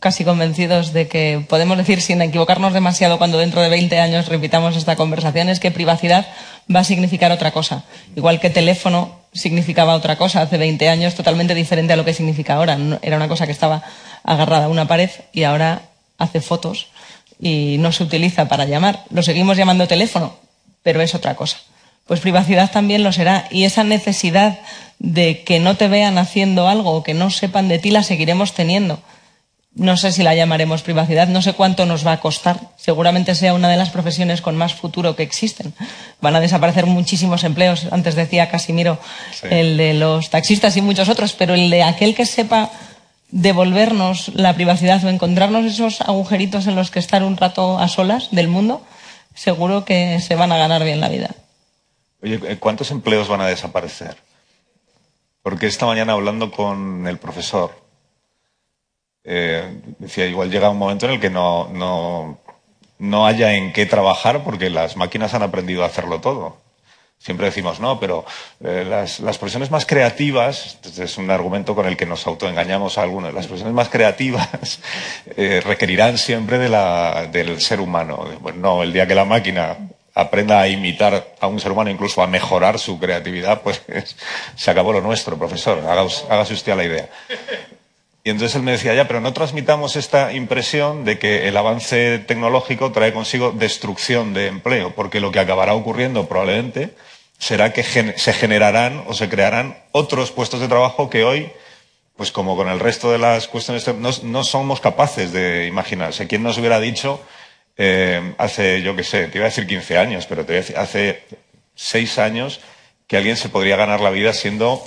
casi convencidos de que podemos decir sin equivocarnos demasiado cuando dentro de 20 años repitamos esta conversación es que privacidad va a significar otra cosa. Igual que teléfono significaba otra cosa hace 20 años, totalmente diferente a lo que significa ahora. Era una cosa que estaba agarrada a una pared y ahora hace fotos y no se utiliza para llamar. Lo seguimos llamando teléfono, pero es otra cosa. Pues privacidad también lo será. Y esa necesidad de que no te vean haciendo algo o que no sepan de ti la seguiremos teniendo no sé si la llamaremos privacidad, no sé cuánto nos va a costar. Seguramente sea una de las profesiones con más futuro que existen. Van a desaparecer muchísimos empleos. Antes decía Casimiro el de los taxistas y muchos otros, pero el de aquel que sepa devolvernos la privacidad o encontrarnos esos agujeritos en los que estar un rato a solas del mundo, seguro que se van a ganar bien la vida. Oye, ¿cuántos empleos van a desaparecer? Porque esta mañana hablando con el profesor, eh, decía, igual llega un momento en el que no, no, no haya en qué trabajar porque las máquinas han aprendido a hacerlo todo. Siempre decimos, no, pero eh, las, las, profesiones más creativas, este es un argumento con el que nos autoengañamos a algunos, las profesiones más creativas eh, requerirán siempre de la, del ser humano. Bueno, no, el día que la máquina aprenda a imitar a un ser humano, incluso a mejorar su creatividad, pues se acabó lo nuestro, profesor. hágase usted a la idea. Y entonces él me decía, ya, pero no transmitamos esta impresión de que el avance tecnológico trae consigo destrucción de empleo, porque lo que acabará ocurriendo probablemente será que se generarán o se crearán otros puestos de trabajo que hoy, pues como con el resto de las cuestiones, no, somos capaces de imaginarse. ¿Quién nos hubiera dicho eh, hace, yo qué sé, te iba a decir 15 años, pero te voy a decir, hace 6 años que alguien se podría ganar la vida siendo,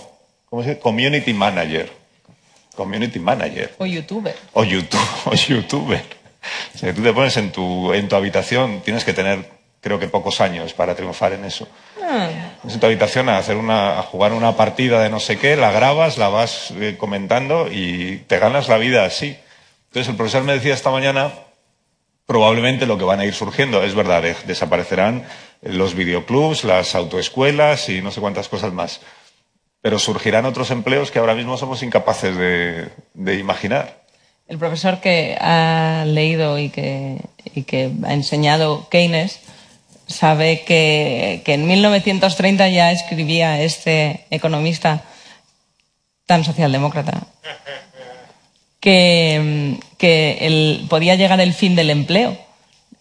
¿cómo se dice? Community manager community manager. O youtuber. O, YouTube, o youtuber. Si tú te pones en tu, en tu habitación, tienes que tener, creo que pocos años para triunfar en eso. Ah. En tu habitación a, hacer una, a jugar una partida de no sé qué, la grabas, la vas eh, comentando y te ganas la vida así. Entonces el profesor me decía esta mañana, probablemente lo que van a ir surgiendo, es verdad, desaparecerán los videoclubs, las autoescuelas y no sé cuántas cosas más pero surgirán otros empleos que ahora mismo somos incapaces de, imaginar. El profesor que ha leído y que, que ha enseñado Keynes sabe que, en 1930 ya escribía este economista tan socialdemócrata que, podía llegar el fin del empleo.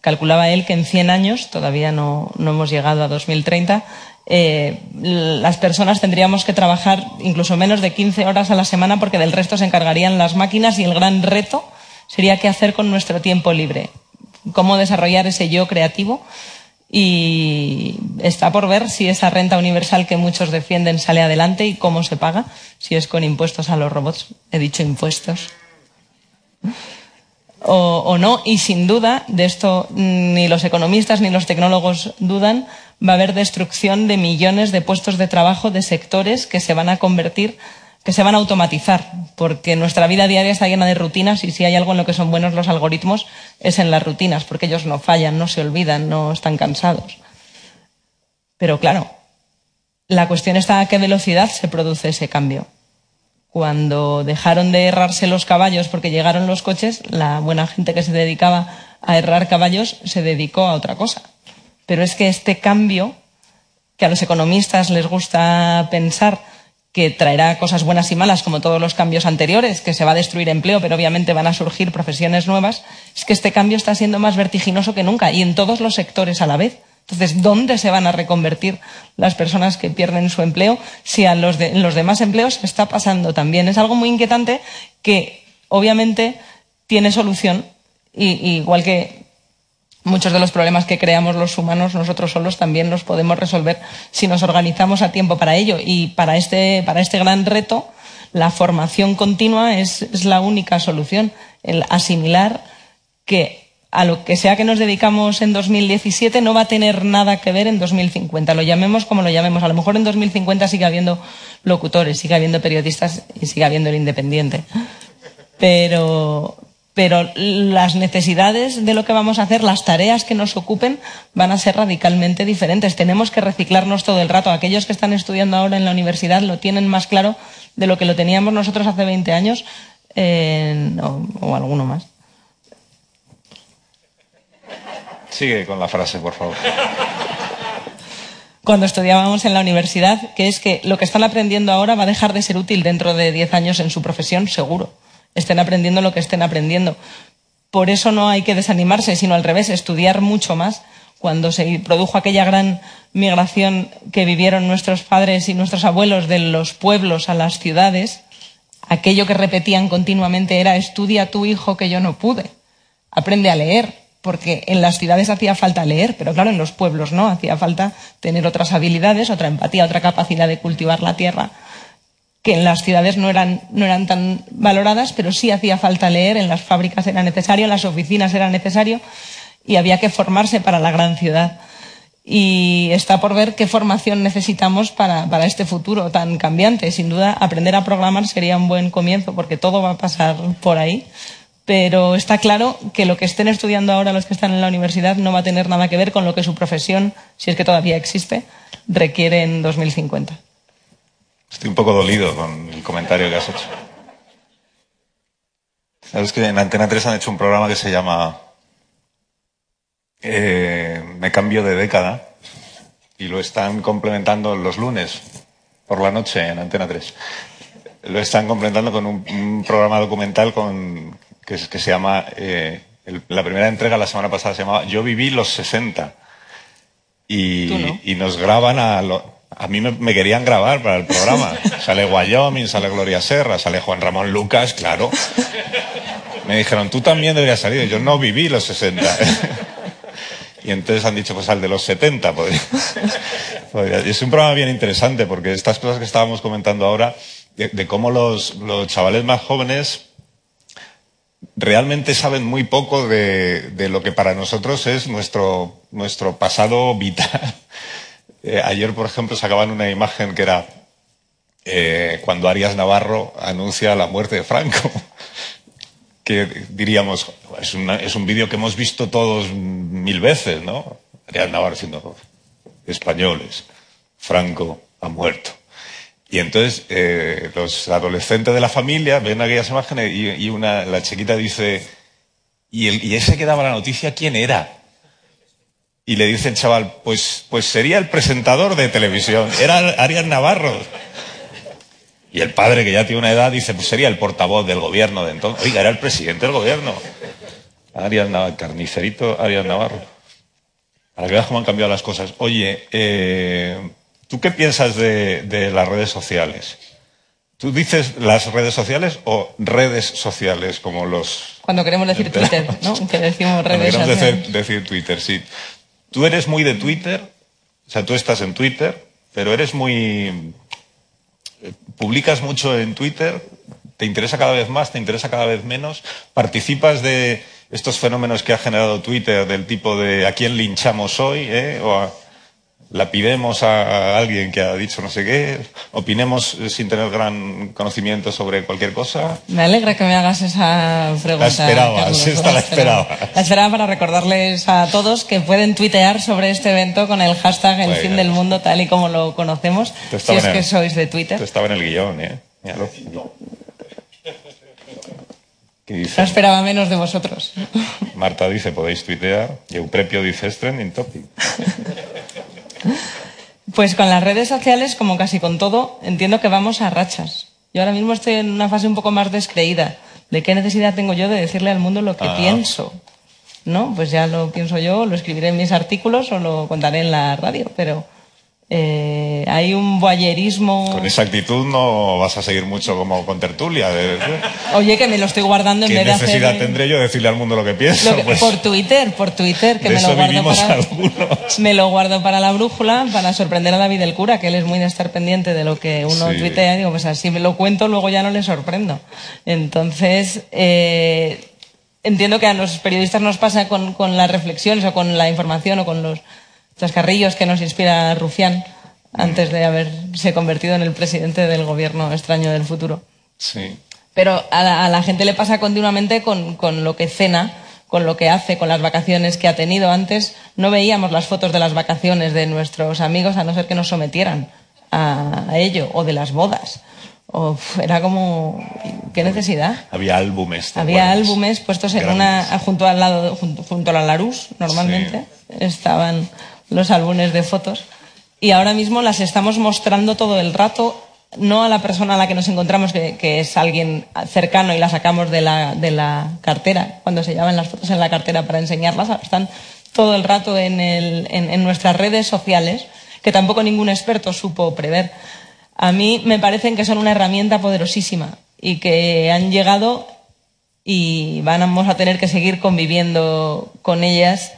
Calculaba él que en 100 años, todavía no, no hemos llegado a 2030, eh, las personas tendríamos que trabajar incluso menos de 15 horas a la semana porque del resto se encargarían las máquinas y el gran reto sería qué hacer con nuestro tiempo libre, cómo desarrollar ese yo creativo y está por ver si esa renta universal que muchos defienden sale adelante y cómo se paga, si es con impuestos a los robots. He dicho impuestos. O, no, y sin duda, de esto ni los economistas ni los tecnólogos dudan, va a haber destrucción de millones de puestos de trabajo de sectores que se van a convertir que se van a automatizar, porque nuestra vida diaria está llena de rutinas y si hay algo en lo que son buenos los algoritmos es en las rutinas, porque ellos no fallan, no se olvidan, no están cansados. Pero claro, la cuestión está a qué velocidad se produce ese cambio. Cuando dejaron de errarse los caballos porque llegaron los coches, la buena gente que se dedicaba a errar caballos se dedicó a otra cosa. Pero es que este cambio, que a los economistas les gusta pensar, que traerá cosas buenas y malas, como todos los cambios anteriores, que se va a destruir empleo, pero obviamente van a surgir profesiones nuevas, es que este cambio está siendo más vertiginoso que nunca y en todos los sectores a la vez. Entonces, ¿dónde se van a reconvertir las personas que pierden su empleo si a los, de, los demás empleos está pasando también? Es algo muy inquietante que obviamente tiene solución, y igual que muchos de los problemas que creamos los humanos nosotros solos también los podemos resolver si nos organizamos a tiempo para ello. Y para este, para este gran reto, la formación continua es, es la única solución. El asimilar que a lo que sea que nos dedicamos en 2017 no va a tener nada que ver en 2050. Lo llamemos como lo llamemos. A lo mejor en 2050 sigue habiendo locutores, sigue habiendo periodistas y sigue habiendo el independiente. Pero, pero las necesidades de lo que vamos a hacer, las tareas que nos ocupen, van a ser radicalmente diferentes. Tenemos que reciclarnos todo el rato. Aquellos que están estudiando ahora en la universidad lo tienen más claro de lo que lo teníamos nosotros hace 20 años eh, o, o alguno más. Sigue con la frase, por favor. Cuando estudiábamos en la universidad, que es que lo que están aprendiendo ahora va a dejar de ser útil dentro de 10 años en su profesión, seguro estén aprendiendo lo que estén aprendiendo. Por eso no hay que desanimarse, sino al revés, estudiar mucho más. Cuando se produjo aquella gran migración que vivieron nuestros padres y nuestros abuelos de los pueblos a las ciudades, aquello que repetían continuamente era estudia tu hijo que yo no pude. Aprende a leer, porque en las ciudades hacía falta leer, pero claro, en los pueblos no, hacía falta tener otras habilidades, otra empatía, otra capacidad de cultivar la tierra que en las ciudades no eran, no eran tan valoradas, pero sí hacía falta leer, en las fábricas era necesario, en las oficinas era necesario y había que formarse para la gran ciudad. Y está por ver qué formación necesitamos para, para este futuro tan cambiante. Sin duda, aprender a programar sería un buen comienzo porque todo va a pasar por ahí. Pero está claro que lo que estén estudiando ahora los que están en la universidad no va a tener nada que ver con lo que su profesión, si es que todavía existe, requiere en 2050. Estoy un poco dolido con el comentario que has hecho. Sabes que en Antena 3 han hecho un programa que se llama eh, Me cambio de década y lo están complementando los lunes por la noche en Antena 3. Lo están complementando con un, un programa documental con, que, que se llama, eh, el, la primera entrega la semana pasada se llamaba Yo viví los 60. Y, no? y nos graban a, lo, a mí me, querían grabar para el programa. Sale Wyoming, sale Gloria Serra, sale Juan Ramón Lucas, claro. Me dijeron, tú también deberías salir. Yo no viví los 60. y entonces han dicho, pues al de los 70 podría. es un programa bien interesante porque estas cosas que estábamos comentando ahora, de, de cómo los, los, chavales más jóvenes realmente saben muy poco de, de lo que para nosotros es nuestro, nuestro pasado vital. Eh, ayer, por ejemplo, sacaban una imagen que era eh, cuando Arias Navarro anuncia la muerte de Franco. que diríamos, es, es un vídeo que hemos visto todos mil veces, ¿no? Arias Navarro diciendo, españoles, Franco ha muerto. Y entonces eh, los adolescentes de la familia ven aquellas imágenes y, y una, la chiquita dice, ¿y, el, ¿y ese que daba la noticia quién era? Y le dice el chaval, pues, pues sería el presentador de televisión, era Arias Navarro. Y el padre, que ya tiene una edad, dice, pues sería el portavoz del gobierno de entonces. Oiga, era el presidente del gobierno. Arias Navarro, carnicerito Arias Navarro. Para que veas cómo han cambiado las cosas. Oye, eh, ¿tú qué piensas de, de las redes sociales? ¿Tú dices las redes sociales o redes sociales como los... Cuando queremos decir Twitter, ¿no? Que decimos redes Cuando queremos sociales. decir, decir Twitter, sí. Tú eres muy de Twitter, o sea, tú estás en Twitter, pero eres muy... eh, Publicas mucho en Twitter, te interesa cada vez más, te interesa cada vez menos, participas de estos fenómenos que ha generado Twitter del tipo de a quién linchamos hoy, ¿eh? La pidemos a, alguien que ha dicho no sé qué, opinemos eh, sin tener gran conocimiento sobre cualquier cosa. Me alegra que me hagas esa pregunta. La esperaba, Carlos, sí, esta la esperaba. La esperaba para recordarles a todos que pueden tuitear sobre este evento con el hashtag El fin del mundo tal y como lo conocemos, si es el- que sois de Twitter. estaba en el guion, ¿eh? Míralo. ¿Qué No esperaba menos de vosotros. Marta dice, podéis tuitear. Y Euprepio dice, es trending topic. Pues con las redes sociales, como casi con todo, entiendo que vamos a rachas. Yo ahora mismo estoy en una fase un poco más descreída. ¿De qué necesidad tengo yo de decirle al mundo lo que Ah. pienso? ¿No? Pues ya lo pienso yo, lo escribiré en mis artículos o lo contaré en la radio, pero eh, hay un voyerismo. Con esa actitud no vas a seguir mucho como con tertulia. de- Oye, que me lo estoy guardando en ¿Qué vez de necesidad hacer. tendré yo de decirle al mundo lo que pienso? Lo que- Pues, por Twitter, por Twitter, que de me lo guardo para. algunos. Me lo guardo para la brújula, para sorprender a David el cura, que él es muy de estar pendiente de lo que uno Sí. tuitea. Digo, pues así me lo cuento, luego ya no le sorprendo. Entonces, eh, entiendo que a los periodistas nos pasa con, con las reflexiones o con la información o con los chascarrillos que nos inspira Rufián antes de haberse convertido en el presidente del gobierno extraño del futuro. Sí. Pero a la, a la gente le pasa continuamente con, con lo que cena, con lo que hace, con las vacaciones que ha tenido. Antes no veíamos las fotos de las vacaciones de nuestros amigos a no ser que nos sometieran a, a ello, o de las bodas. O, era como, ¿qué necesidad? Había álbumes. ¿te Había acuerdas? álbumes puestos en Grandes. una, junto al lado, junto, junto a la Larus, normalmente. Estaban los álbumes de fotos. Y ahora mismo las estamos mostrando todo el rato, no a la persona a la que nos encontramos, que, que es alguien cercano y la sacamos de la, de la cartera, cuando se llevan las fotos en la cartera para enseñarlas, están todo el rato en, el, en, en nuestras redes sociales, que tampoco ningún experto supo prever. A mí me parecen que son una herramienta poderosísima y que han llegado y vamos a tener que seguir conviviendo con ellas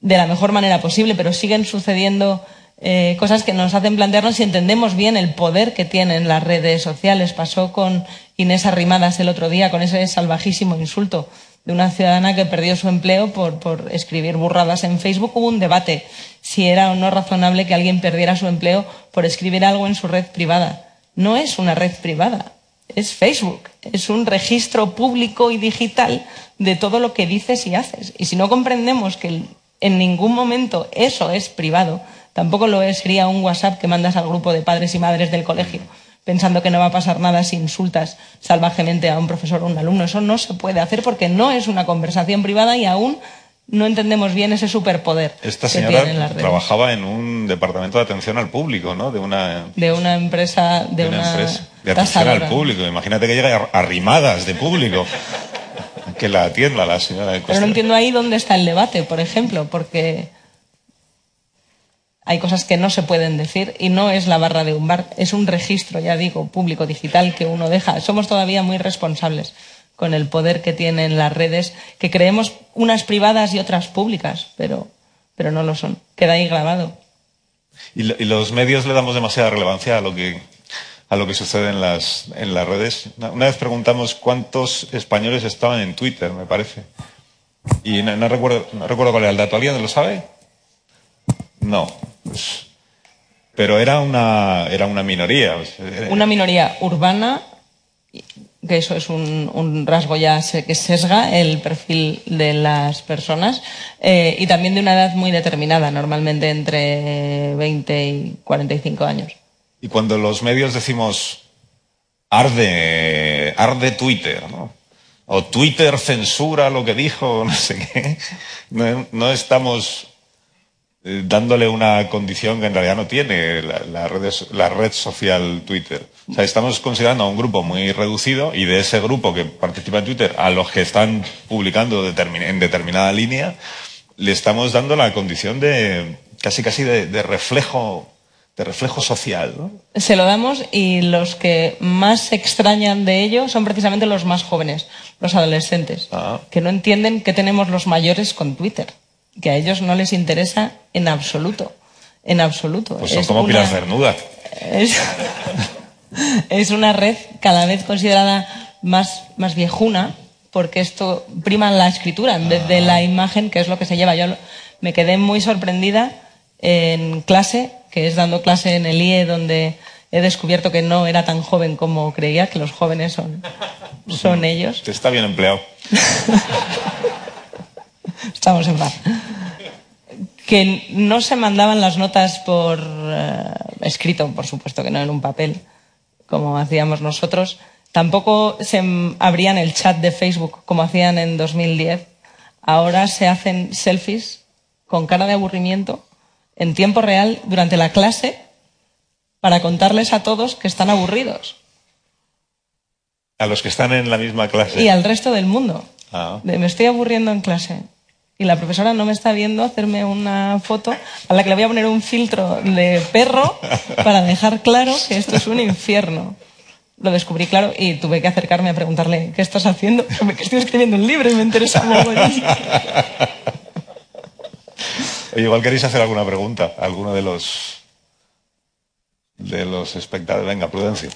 de la mejor manera posible, pero siguen sucediendo eh, cosas que nos hacen plantearnos si entendemos bien el poder que tienen las redes sociales. Pasó con Inés Arrimadas el otro día con ese salvajísimo insulto de una ciudadana que perdió su empleo por, por escribir burradas en Facebook. Hubo un debate si era o no razonable que alguien perdiera su empleo por escribir algo en su red privada. No es una red privada, es Facebook. Es un registro público y digital de todo lo que dices y haces. Y si no comprendemos que en ningún momento eso es privado, tampoco lo es, sería un WhatsApp que mandas al grupo de padres y madres del colegio pensando que no va a pasar nada si insultas salvajemente a un profesor o un alumno. Eso no se puede hacer porque no es una conversación privada y aún no entendemos bien ese superpoder Esta que señora tienen las redes. trabajaba en un departamento de atención al público, ¿no? De una, de una empresa de, de una una, empresa de atención tasadora. al público. Imagínate que llega arrimadas de público. Que la atienda la señora de Pero no entiendo ahí dónde está el debate, por ejemplo, porque hay cosas que no se pueden decir y no es la barra de un bar, es un registro, ya digo, público digital que uno deja. Somos todavía muy responsables con el poder que tienen las redes, que creemos unas privadas y otras públicas, pero, pero no lo son. Queda ahí grabado. Y los medios le damos demasiada relevancia a lo que, a lo que sucede en las, en las redes. Una, vez preguntamos cuántos españoles estaban en Twitter, me parece. Y no, no recuerdo, no recuerdo cuál era el dato. ¿Alguien lo sabe? No. Pues- pero era una, era una minoría. Una minoría urbana, que eso es un, un rasgo ya que sesga el perfil de las personas, eh, y también de una edad muy determinada, normalmente entre 20 y 45 años. Y cuando los medios decimos arde, arde Twitter. O Twitter censura lo que dijo, no sé qué, no, no estamos eh, dándole una condición que en realidad no tiene la, red, la red social Twitter. O sea, estamos considerando a un grupo muy reducido y de ese grupo que participa en Twitter a los que están publicando en determinada línea, le estamos dando la condición de casi casi de, reflejo de reflejo social. ¿no? Se lo damos y los que más se extrañan de ello son precisamente los más jóvenes, los adolescentes, ah. que no entienden qué tenemos los mayores con Twitter que a ellos no les interesa en absoluto. En absoluto. Pues son como pilas desnudas. Es, una red cada vez considerada más, más viejuna, porque esto prima la escritura en vez de la ah. imagen, que es lo que se lleva. Yo me quedé muy sorprendida en clase, que es dando clase en el IE, donde he descubierto que no era tan joven como creía, que los jóvenes son, son ellos. Te está bien empleado. Estamos en paz. Que no se mandaban las notas por eh, escrito, por supuesto que no en un papel, como hacíamos nosotros. Tampoco se abrían el chat de Facebook como hacían en 2010. Ahora se hacen selfies con cara de aburrimiento en tiempo real durante la clase para contarles a todos que están aburridos. A los que están en la misma clase. Y al resto del mundo. Ah. me estoy aburriendo en clase y la profesora no me está viendo hacerme una foto a la que le voy a poner un filtro de perro para dejar claro que esto es un infierno. Lo descubrí claro y tuve que acercarme a preguntarle, ¿qué estás haciendo? Que estoy escribiendo un libro y me interesa mucho. Oye, igual queréis hacer alguna pregunta a alguno de los de los espectadores. Venga, Prudencio.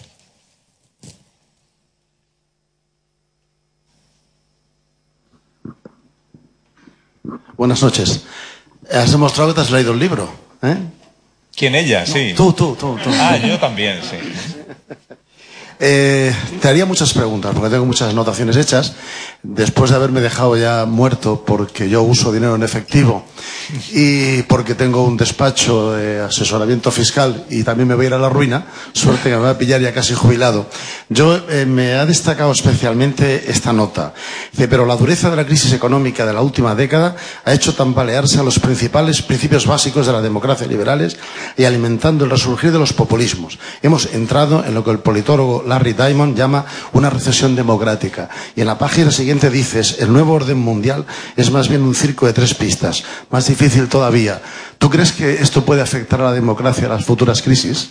Buenas noches. Has demostrado que te has leído el libro, ¿eh? ¿Quién ella? sí. Tú, tú, tú, tú. Ah, yo también, sí. Eh, te haría muchas preguntas, porque tengo muchas anotaciones hechas, después de haberme dejado ya muerto porque yo uso dinero en efectivo y porque tengo un despacho de asesoramiento fiscal y también me voy a ir a la ruina, suerte que me va a pillar ya casi jubilado. Yo eh, me ha destacado especialmente esta nota. Dice, pero la dureza de la crisis económica de la última década ha hecho tambalearse a los principales principios básicos de la democracia liberales y alimentando el resurgir de los populismos. Hemos entrado en lo que el politólogo Larry Diamond llama una recesión democrática. Y en la página siguiente dices, el nuevo orden mundial es más bien un circo de tres pistas, más difícil todavía. ¿Tú crees que esto puede afectar a la democracia a las futuras crisis?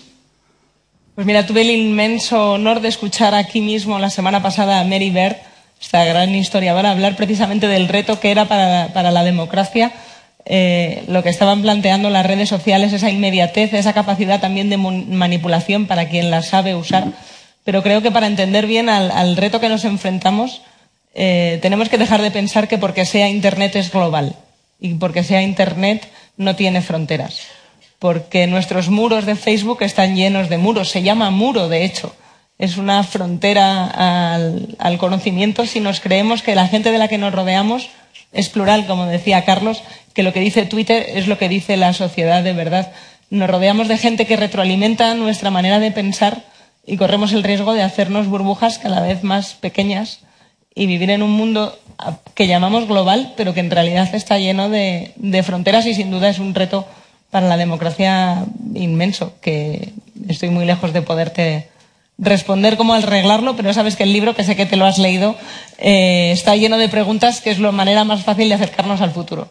Pues mira, tuve el inmenso honor de escuchar aquí mismo la semana pasada a Mary Bird, esta gran historiadora, hablar precisamente del reto que era para, la democracia eh, lo que estaban planteando las redes sociales, esa inmediatez, esa capacidad también de manipulación para quien la sabe usar pero creo que para entender bien al, reto que nos enfrentamos, eh, tenemos que dejar de pensar que porque sea Internet es global y porque sea Internet no tiene fronteras. Porque nuestros muros de Facebook están llenos de muros. Se llama muro, de hecho. Es una frontera al, al conocimiento si nos creemos que la gente de la que nos rodeamos es plural, como decía Carlos, que lo que dice Twitter es lo que dice la sociedad de verdad. Nos rodeamos de gente que retroalimenta nuestra manera de pensar y corremos el riesgo de hacernos burbujas cada vez más pequeñas y vivir en un mundo que llamamos global, pero que en realidad está lleno de, fronteras y sin duda es un reto para la democracia inmenso, que estoy muy lejos de poderte responder cómo arreglarlo, pero sabes que el libro, que sé que te lo has leído, eh, está lleno de preguntas, que es la manera más fácil de acercarnos al futuro.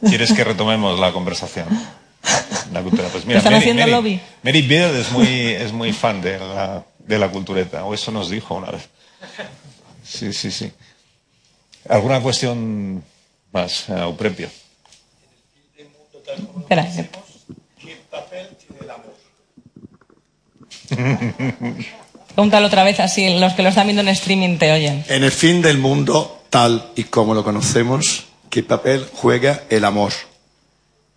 ¿Quieres que retomemos la conversación? La cultura. Pues mira, ¿Están haciendo lobby? Mary Beard es muy, es muy fan de la, de la cultureta, o eso nos dijo una vez. Sí, sí, sí. ¿Alguna cuestión más, uh, Euprepio? Espera. ¿Qué papel tiene el amor? Pregúntalo otra vez, así los que lo están viendo en streaming te oyen. En el fin del mundo, tal y como lo conocemos, ¿qué papel juega el amor?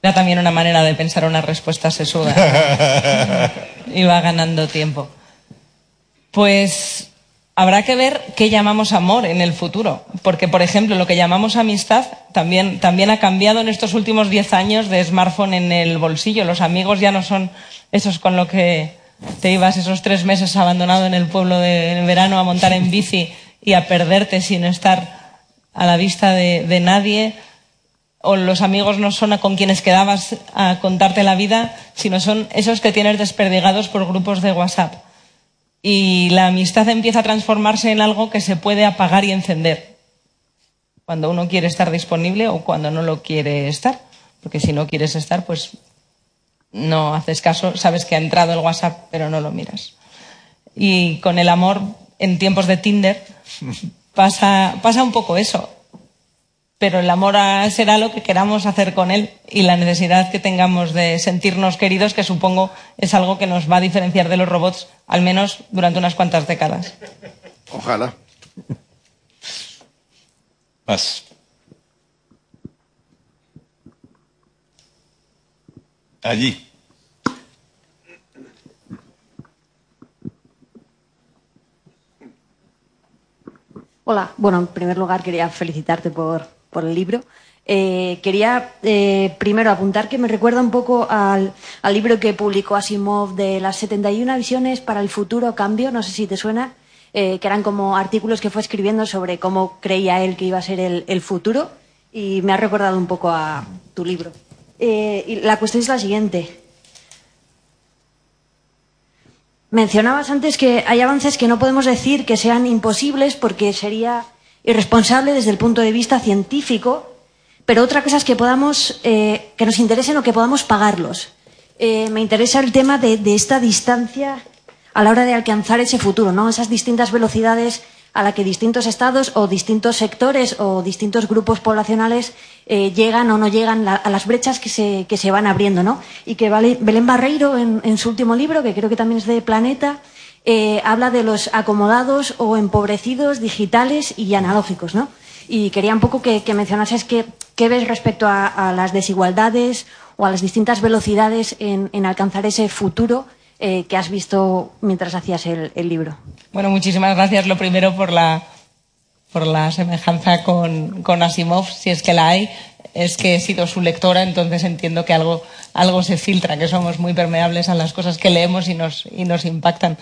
Era también una manera de pensar una respuesta sesuda. Iba ganando tiempo. Pues habrá que ver qué llamamos amor en el futuro. Porque, por ejemplo, lo que llamamos amistad también, también ha cambiado en estos últimos diez años de smartphone en el bolsillo. Los amigos ya no son esos con los que te ibas esos tres meses abandonado en el pueblo de, verano a montar en bici y a perderte sin estar a la vista de nadie o los amigos no son con quienes quedabas a contarte la vida, sino son esos que tienes desperdigados por grupos de WhatsApp. Y la amistad empieza a transformarse en algo que se puede apagar y encender cuando uno quiere estar disponible o cuando no lo quiere estar. Porque si no quieres estar, pues no haces caso, sabes que ha entrado el WhatsApp, pero no lo miras. Y con el amor, en tiempos de Tinder, pasa, pasa un poco eso. Pero el amor será lo que queramos hacer con él y la necesidad que tengamos de sentirnos queridos, que supongo es algo que nos va a diferenciar de los robots, al menos durante unas cuantas décadas. Ojalá. Más. Allí. Hola, bueno, en primer lugar quería felicitarte por, por el libro. Eh, quería eh, primero apuntar que me recuerda un poco al, libro que publicó Asimov de las 71 visiones para el futuro cambio, no sé si te suena, eh, que eran como artículos que fue escribiendo sobre cómo creía él que iba a ser el, el futuro y me ha recordado un poco a tu libro. Y la cuestión es la siguiente. Mencionabas antes que hay avances que no podemos decir que sean imposibles porque sería irresponsable desde el punto de vista científico, pero otra cosa es que podamos, eh, que nos interesen o que podamos pagarlos. Eh, me interesa el tema de, esta distancia a la hora de alcanzar ese futuro, ¿no? Esas distintas velocidades a la que distintos estados o distintos sectores o distintos grupos poblacionales eh, llegan o no llegan la, a las brechas que se, que se van abriendo, ¿no? Y que Belén Barreiro, en, su último libro, que creo que también es de Planeta, eh, habla de los acomodados o empobrecidos digitales y analógicos, ¿no? Y quería un poco que, que mencionases qué, ves respecto a, las desigualdades o a las distintas velocidades en, alcanzar ese futuro eh, que has visto mientras hacías el, el, libro. Bueno, muchísimas gracias. Lo primero por la, por la semejanza con, con, Asimov, si es que la hay. Es que he sido su lectora, entonces entiendo que algo, algo se filtra, que somos muy permeables a las cosas que leemos y nos, y nos impactan.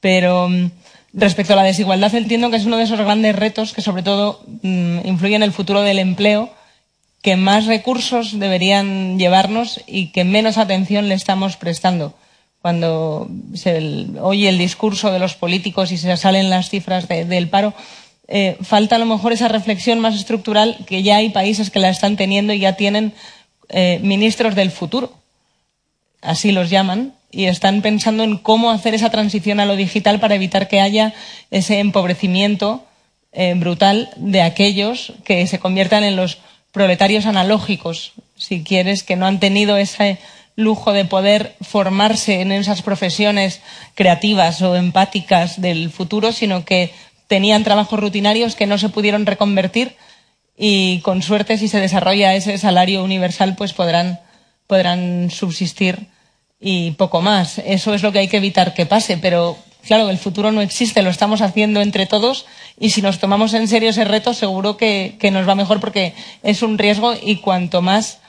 Pero mm, respecto a la desigualdad, entiendo que es uno de esos grandes retos que sobre todo mmm, influye en el futuro del empleo, que más recursos deberían llevarnos y que menos atención le estamos prestando. Cuando se oye el discurso de los políticos y se salen las cifras de, del paro, eh, falta a lo mejor esa reflexión más estructural que ya hay países que la están teniendo y ya tienen eh, ministros del futuro, así los llaman, y están pensando en cómo hacer esa transición a lo digital para evitar que haya ese empobrecimiento eh, brutal de aquellos que se conviertan en los proletarios analógicos, si quieres, que no han tenido esa lujo de poder formarse en esas profesiones creativas o empáticas del futuro, sino que tenían trabajos rutinarios que no se pudieron reconvertir y con suerte si se desarrolla ese salario universal pues podrán, podrán subsistir y poco más. Eso es lo que hay que evitar que pase, pero claro, el futuro no existe, lo estamos haciendo entre todos y si nos tomamos en serio ese reto seguro que, que nos va mejor porque es un riesgo y cuanto más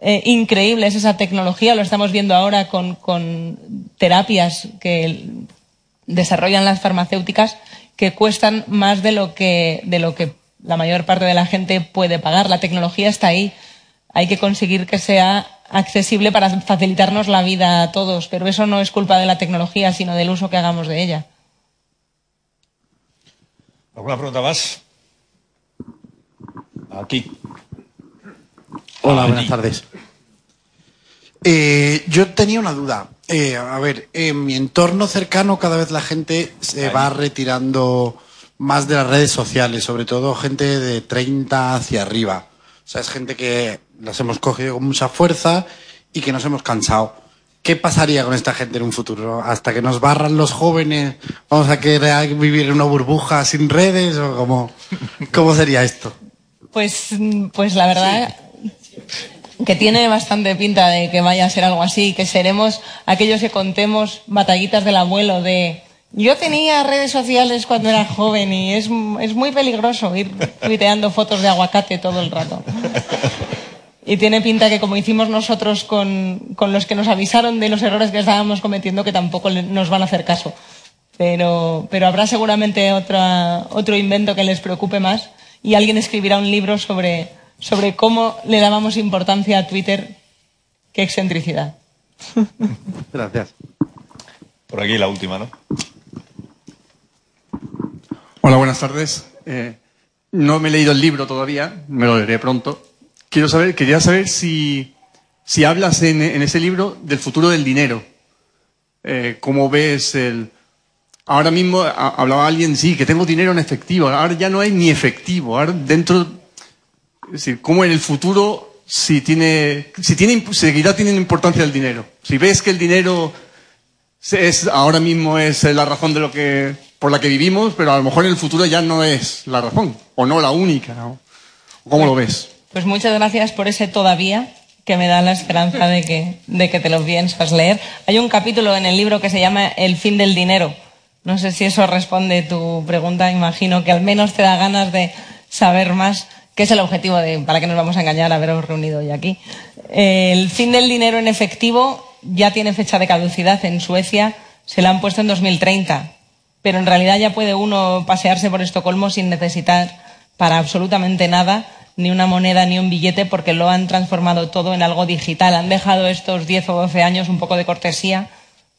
eh, increíble es esa tecnología, lo estamos viendo ahora con, con terapias que desarrollan las farmacéuticas que cuestan más de lo que, de lo que la mayor parte de la gente puede pagar. La tecnología está ahí. Hay que conseguir que sea accesible para facilitarnos la vida a todos, pero eso no es culpa de la tecnología, sino del uso que hagamos de ella. ¿Alguna pregunta más? Aquí. Hola, buenas tardes. Eh, yo tenía una duda. Eh, a ver, en mi entorno cercano cada vez la gente se va retirando más de las redes sociales, sobre todo gente de 30 hacia arriba. O sea, es gente que las hemos cogido con mucha fuerza y que nos hemos cansado. ¿Qué pasaría con esta gente en un futuro? ¿Hasta que nos barran los jóvenes? ¿Vamos a querer vivir en una burbuja sin redes? ¿O cómo, cómo sería esto? Pues, pues la verdad, sí que tiene bastante pinta de que vaya a ser algo así, que seremos aquellos que contemos batallitas del abuelo de yo tenía redes sociales cuando era joven y es, es muy peligroso ir tuiteando fotos de aguacate todo el rato. Y tiene pinta que como hicimos nosotros con, con los que nos avisaron de los errores que estábamos cometiendo, que tampoco nos van a hacer caso. Pero, pero habrá seguramente otra, otro invento que les preocupe más y alguien escribirá un libro sobre sobre cómo le dábamos importancia a Twitter. Qué excentricidad. Gracias. Por aquí la última, ¿no? Hola, buenas tardes. Eh, no me he leído el libro todavía, me lo leeré pronto. Quiero saber, quería saber si, si hablas en, en ese libro del futuro del dinero. Eh, ¿Cómo ves el...? Ahora mismo hablaba alguien, sí, que tengo dinero en efectivo. Ahora ya no hay ni efectivo. Ahora dentro... Es decir, ¿cómo en el futuro si tiene, si tiene, seguirá teniendo importancia el dinero? Si ves que el dinero es, ahora mismo es eh, la razón de lo que, por la que vivimos, pero a lo mejor en el futuro ya no es la razón, o no la única. ¿no? ¿Cómo lo ves? Pues muchas gracias por ese todavía que me da la esperanza de que, de que te lo piensas leer. Hay un capítulo en el libro que se llama El fin del dinero. No sé si eso responde tu pregunta. Imagino que al menos te da ganas de saber más, que es el objetivo de, para que nos vamos a engañar, haberos reunido hoy aquí. El fin del dinero en efectivo ya tiene fecha de caducidad en Suecia. Se la han puesto en 2030. Pero en realidad ya puede uno pasearse por Estocolmo sin necesitar para absolutamente nada ni una moneda ni un billete porque lo han transformado todo en algo digital. Han dejado estos 10 o 12 años un poco de cortesía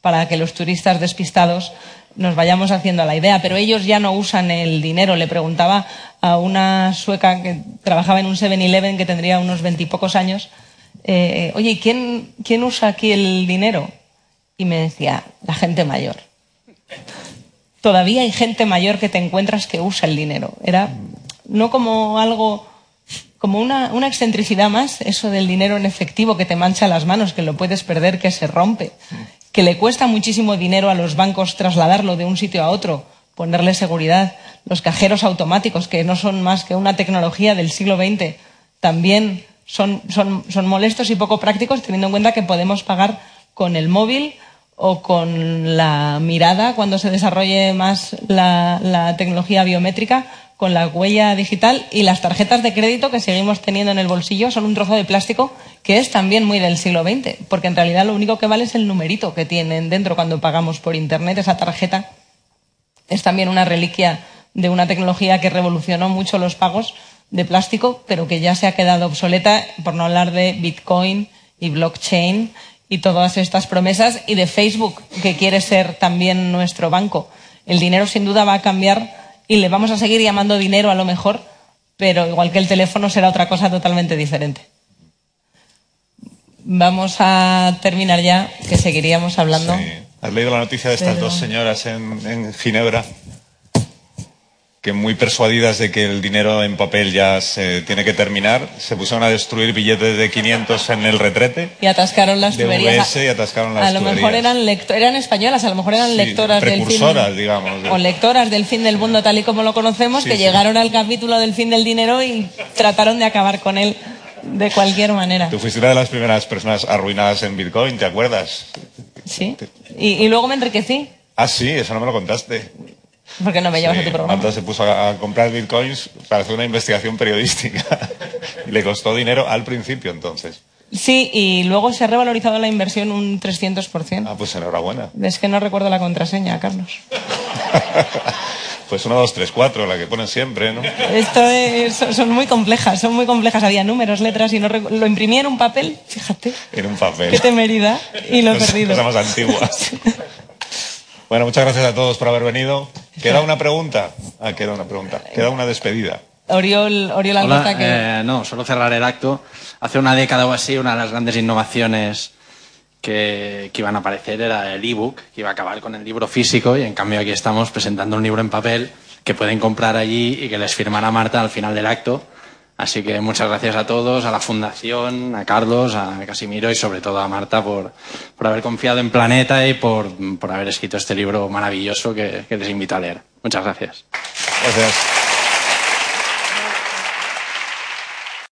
para que los turistas despistados nos vayamos haciendo la idea, pero ellos ya no usan el dinero. Le preguntaba a una sueca que trabajaba en un 7-Eleven que tendría unos veintipocos años, eh, oye, ¿y ¿quién, ¿quién usa aquí el dinero? Y me decía, la gente mayor. Todavía hay gente mayor que te encuentras que usa el dinero. Era no como algo, como una, excentricidad más, eso del dinero en efectivo que te mancha las manos, que lo puedes perder, que se rompe, que le cuesta muchísimo dinero a los bancos trasladarlo de un sitio a otro, ponerle seguridad. Los cajeros automáticos, que no son más que una tecnología del siglo XX, también son, molestos y poco prácticos, teniendo en cuenta que podemos pagar con el móvil o con la mirada cuando se desarrolle más la tecnología biométrica, con la huella digital y las tarjetas de crédito que seguimos teniendo en el bolsillo son un trozo de plástico que es también muy del siglo XX, porque en realidad lo único que vale es el numerito que tienen dentro cuando pagamos por Internet. Esa tarjeta es también una reliquia de una tecnología que revolucionó mucho los pagos de plástico, pero que ya se ha quedado obsoleta, por no hablar de Bitcoin y blockchain y todas estas promesas, y de Facebook, que quiere ser también nuestro banco. El dinero sin duda va a cambiar y le vamos a seguir llamando dinero a lo mejor, pero igual que el teléfono será otra cosa totalmente diferente. Vamos a terminar ya, que seguiríamos hablando. Sí. ¿Has leído la noticia de estas Pero- dos señoras en, en Ginebra? Que muy persuadidas de que el dinero en papel ya se tiene que terminar, se pusieron a destruir billetes de 500 en el retrete. Y atascaron las De tuberías. Y atascaron las A lo mejor tuberías. eran, lecto- eran españolas, a lo mejor eran Sí, lectoras del fin. digamos. O lectoras del fin del mundo tal y como lo conocemos, Sí, que sí. llegaron al capítulo del fin del dinero y trataron de acabar con él de cualquier manera. Tú fuiste una de las primeras personas arruinadas en Bitcoin, ¿te acuerdas? Sí. Y, y luego me enriquecí, Ah, sí, eso no me lo contaste. Porque no me llevas Sí, a tu programa. Marta se puso a, a comprar bitcoins para hacer una investigación periodística. y le costó dinero al principio, entonces. Sí, y luego se ha revalorizado la inversión un 300%. Ah, pues enhorabuena. Es que no recuerdo la contraseña, Carlos. Pues 1, 2, 3, 4, la que ponen siempre, ¿no? Esto es- son- muy complejas, son muy complejas. Había números, letras y no lo imprimí en un papel, fíjate. En un papel. Qué temeridad y lo he perdido. cosa más antigua. Bueno, muchas gracias a todos por haber venido. ¿Queda una pregunta? Ah, queda una pregunta. Queda una despedida. Oriol, Oriol Alberta, Hola, que eh, no, solo cerrar el acto. Hace una década o así, una de las grandes innovaciones que, que iban a aparecer era el ebook, que iba a acabar con el libro físico, y en cambio aquí estamos presentando un libro en papel que pueden comprar allí y que les firmará Marta al final del acto. Así que muchas gracias a todos, a la Fundación, a Carlos, a Casimiro y sobre todo a Marta por, por haber confiado en Planeta y por, por haber escrito este libro maravilloso que, que les invito a leer. Muchas gracias. Gracias.